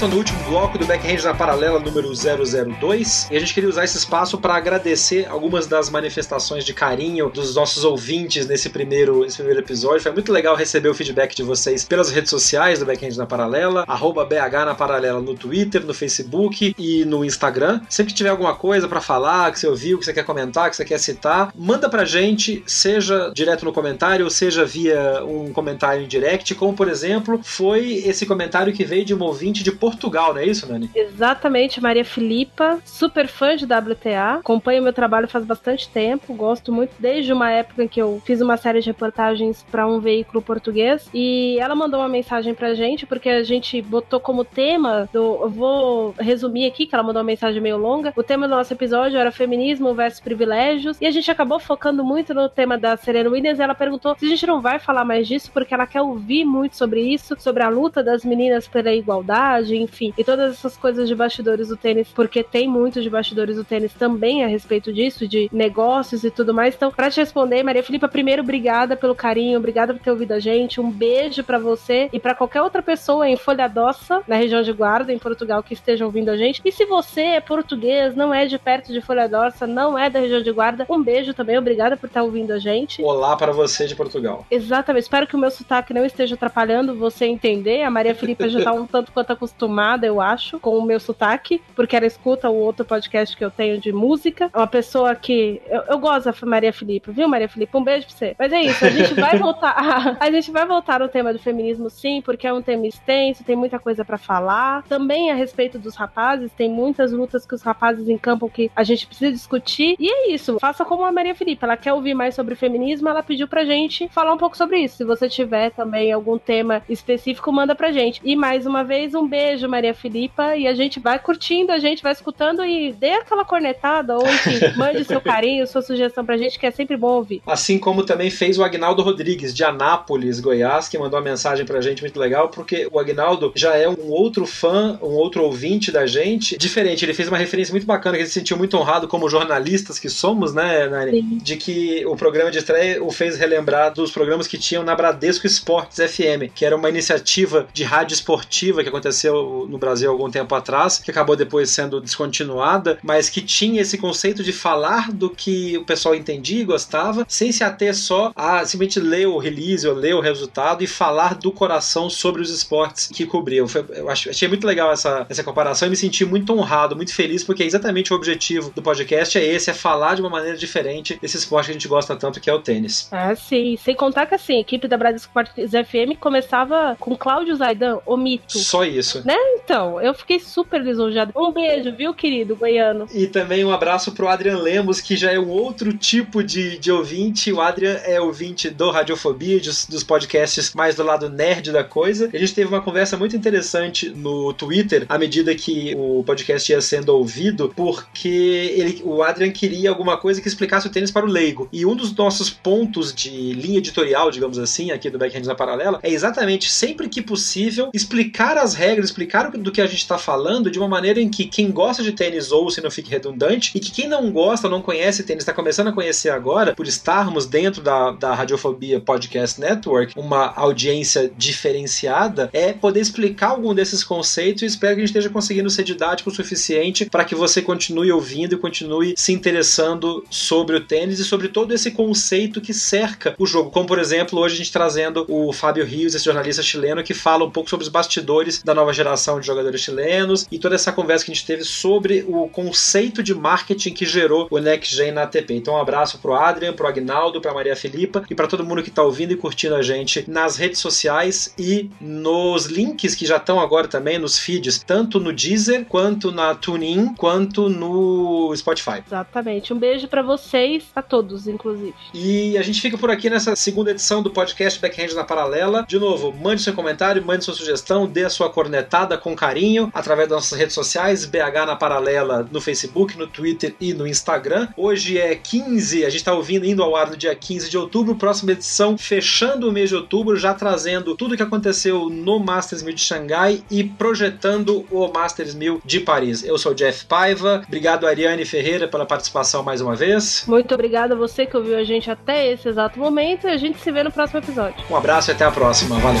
Volta no último bloco do Backhand na Paralela número 002 e a gente queria usar esse espaço para agradecer algumas das manifestações de carinho dos nossos ouvintes nesse primeiro, nesse primeiro episódio. Foi muito legal receber o feedback de vocês pelas redes sociais do Backhand na Paralela, arroba BH na Paralela no Twitter, no Facebook e no Instagram. Sempre que tiver alguma coisa para falar, que você ouviu, que você quer comentar, que você quer citar, manda pra gente, seja direto no comentário, seja via um comentário em direct, como por exemplo foi esse comentário que veio de uma ouvinte de Portugal, não é isso, Nani? Exatamente, Maria Filipa, super fã de WTA, acompanha o meu trabalho faz bastante tempo, gosto muito desde uma época em que eu fiz uma série de reportagens para um veículo português e ela mandou uma mensagem pra gente porque a gente botou como tema do, eu vou resumir aqui que ela mandou uma mensagem meio longa. O tema do nosso episódio era feminismo versus privilégios e a gente acabou focando muito no tema da Serena Williams. E ela perguntou se a gente não vai falar mais disso porque ela quer ouvir muito sobre isso, sobre a luta das meninas pela igualdade, enfim, e todas essas coisas de bastidores do tênis, porque tem muito de bastidores do tênis também a respeito disso, de negócios e tudo mais. Então, pra te responder, Maria Filipa, primeiro, obrigada pelo carinho, obrigada por ter ouvido a gente. Um beijo pra você e pra qualquer outra pessoa em Folha Dossa, na região de Guarda, em Portugal, que esteja ouvindo a gente. E se você é português, não é de perto de Folha Dossa, não é da região de Guarda, um beijo também, obrigada por estar ouvindo a gente. Olá para você de Portugal. Exatamente. Espero que o meu sotaque não esteja atrapalhando você entender. A Maria Felipe já tá um tanto quanto acostumada, eu acho, com o meu sotaque, porque ela escuta o outro podcast que eu tenho de música. É uma pessoa que. Eu, eu gosto da Maria Felipe, viu, Maria Felipe? Um beijo pra você. Mas é isso, a gente vai voltar. a gente vai voltar no tema do feminismo, sim, porque é um tema extenso, tem muita coisa pra falar. Também a respeito dos rapazes, tem muitas lutas que os rapazes encampam que a gente precisa discutir. E é isso. Faça como a Maria Felipe. Ela quer ouvir mais sobre feminismo, ela pediu pra gente falar um pouco sobre isso. Se você tiver também algum tema específico, manda pra gente. E mais uma vez. Um beijo, Maria Filipa. E a gente vai curtindo, a gente vai escutando e dê aquela cornetada, ou enfim, mande seu carinho, sua sugestão pra gente, que é sempre bom ouvir. Assim como também fez o Agnaldo Rodrigues, de Anápolis, Goiás, que mandou uma mensagem pra gente muito legal, porque o Agnaldo já é um outro fã, um outro ouvinte da gente, diferente. Ele fez uma referência muito bacana, que ele se sentiu muito honrado como jornalistas que somos, né, Nani? De que o programa de estreia o fez relembrar dos programas que tinham na Bradesco Esportes FM, que era uma iniciativa de rádio esportiva que aconteceu no Brasil algum tempo atrás, que acabou depois sendo descontinuada, mas que tinha esse conceito de falar do que o pessoal entendia e gostava, sem se ater só a simplesmente ler o release ou ler o resultado e falar do coração sobre os esportes que cobriam. Foi, eu achei muito legal essa, essa comparação e me senti muito honrado, muito feliz, porque é exatamente o objetivo do podcast é esse, é falar de uma maneira diferente desse esporte que a gente gosta tanto, que é o tênis. Ah, sim. Sem contar que assim, a equipe da Bradesco Esportes FM começava com Cláudio Zaidan, o mito. Só isso. Né? Então, eu fiquei super lisonjeado. Um beijo, viu, querido goiano? E também um abraço pro Adrian Lemos, que já é um outro tipo de, de ouvinte. O Adrian é ouvinte do Radiofobia, dos, dos podcasts mais do lado nerd da coisa. A gente teve uma conversa muito interessante no Twitter, à medida que o podcast ia sendo ouvido, porque ele, o Adrian queria alguma coisa que explicasse o tênis para o leigo. E um dos nossos pontos de linha editorial, digamos assim, aqui do Backhand na Paralela, é exatamente sempre que possível explicar as regras, explicar do que a gente está falando de uma maneira em que quem gosta de tênis ouça e não fique redundante, e que quem não gosta, não conhece tênis, está começando a conhecer agora, por estarmos dentro da, da Radiofobia Podcast Network, uma audiência diferenciada, é poder explicar algum desses conceitos e espero que a gente esteja conseguindo ser didático o suficiente para que você continue ouvindo e continue se interessando sobre o tênis e sobre todo esse conceito que cerca o jogo. Como, por exemplo, hoje a gente trazendo o Fábio Rios, esse jornalista chileno, que fala um pouco sobre os bastidores da nova geração de jogadores chilenos e toda essa conversa que a gente teve sobre o conceito de marketing que gerou o Next Gen na ATP. Então, um abraço pro Adrian, pro Agnaldo, pra Maria Filipa e para todo mundo que tá ouvindo e curtindo a gente nas redes sociais e nos links que já estão agora também nos feeds, tanto no Deezer, quanto na TuneIn, quanto no Spotify. Exatamente. Um beijo para vocês, a todos, inclusive. E a gente fica por aqui nessa segunda edição do podcast Backhand na Paralela. De novo, mande seu comentário, mande sua sugestão, dê a sua cornetada com carinho através das nossas redes sociais, BH na Paralela no Facebook, no Twitter e no Instagram. Hoje é 15, a gente está ouvindo indo ao ar no dia 15 de outubro, próxima edição fechando o mês de outubro, já trazendo tudo o que aconteceu no Masters 1000 de Xangai e projetando o Masters 1000 de Paris. Eu sou o Jeff Paiva, obrigado Ariane Ferreira pela participação mais uma vez. Muito obrigada a você que ouviu a gente até esse exato momento e a gente se vê no próximo episódio. Um abraço e até a próxima. Valeu.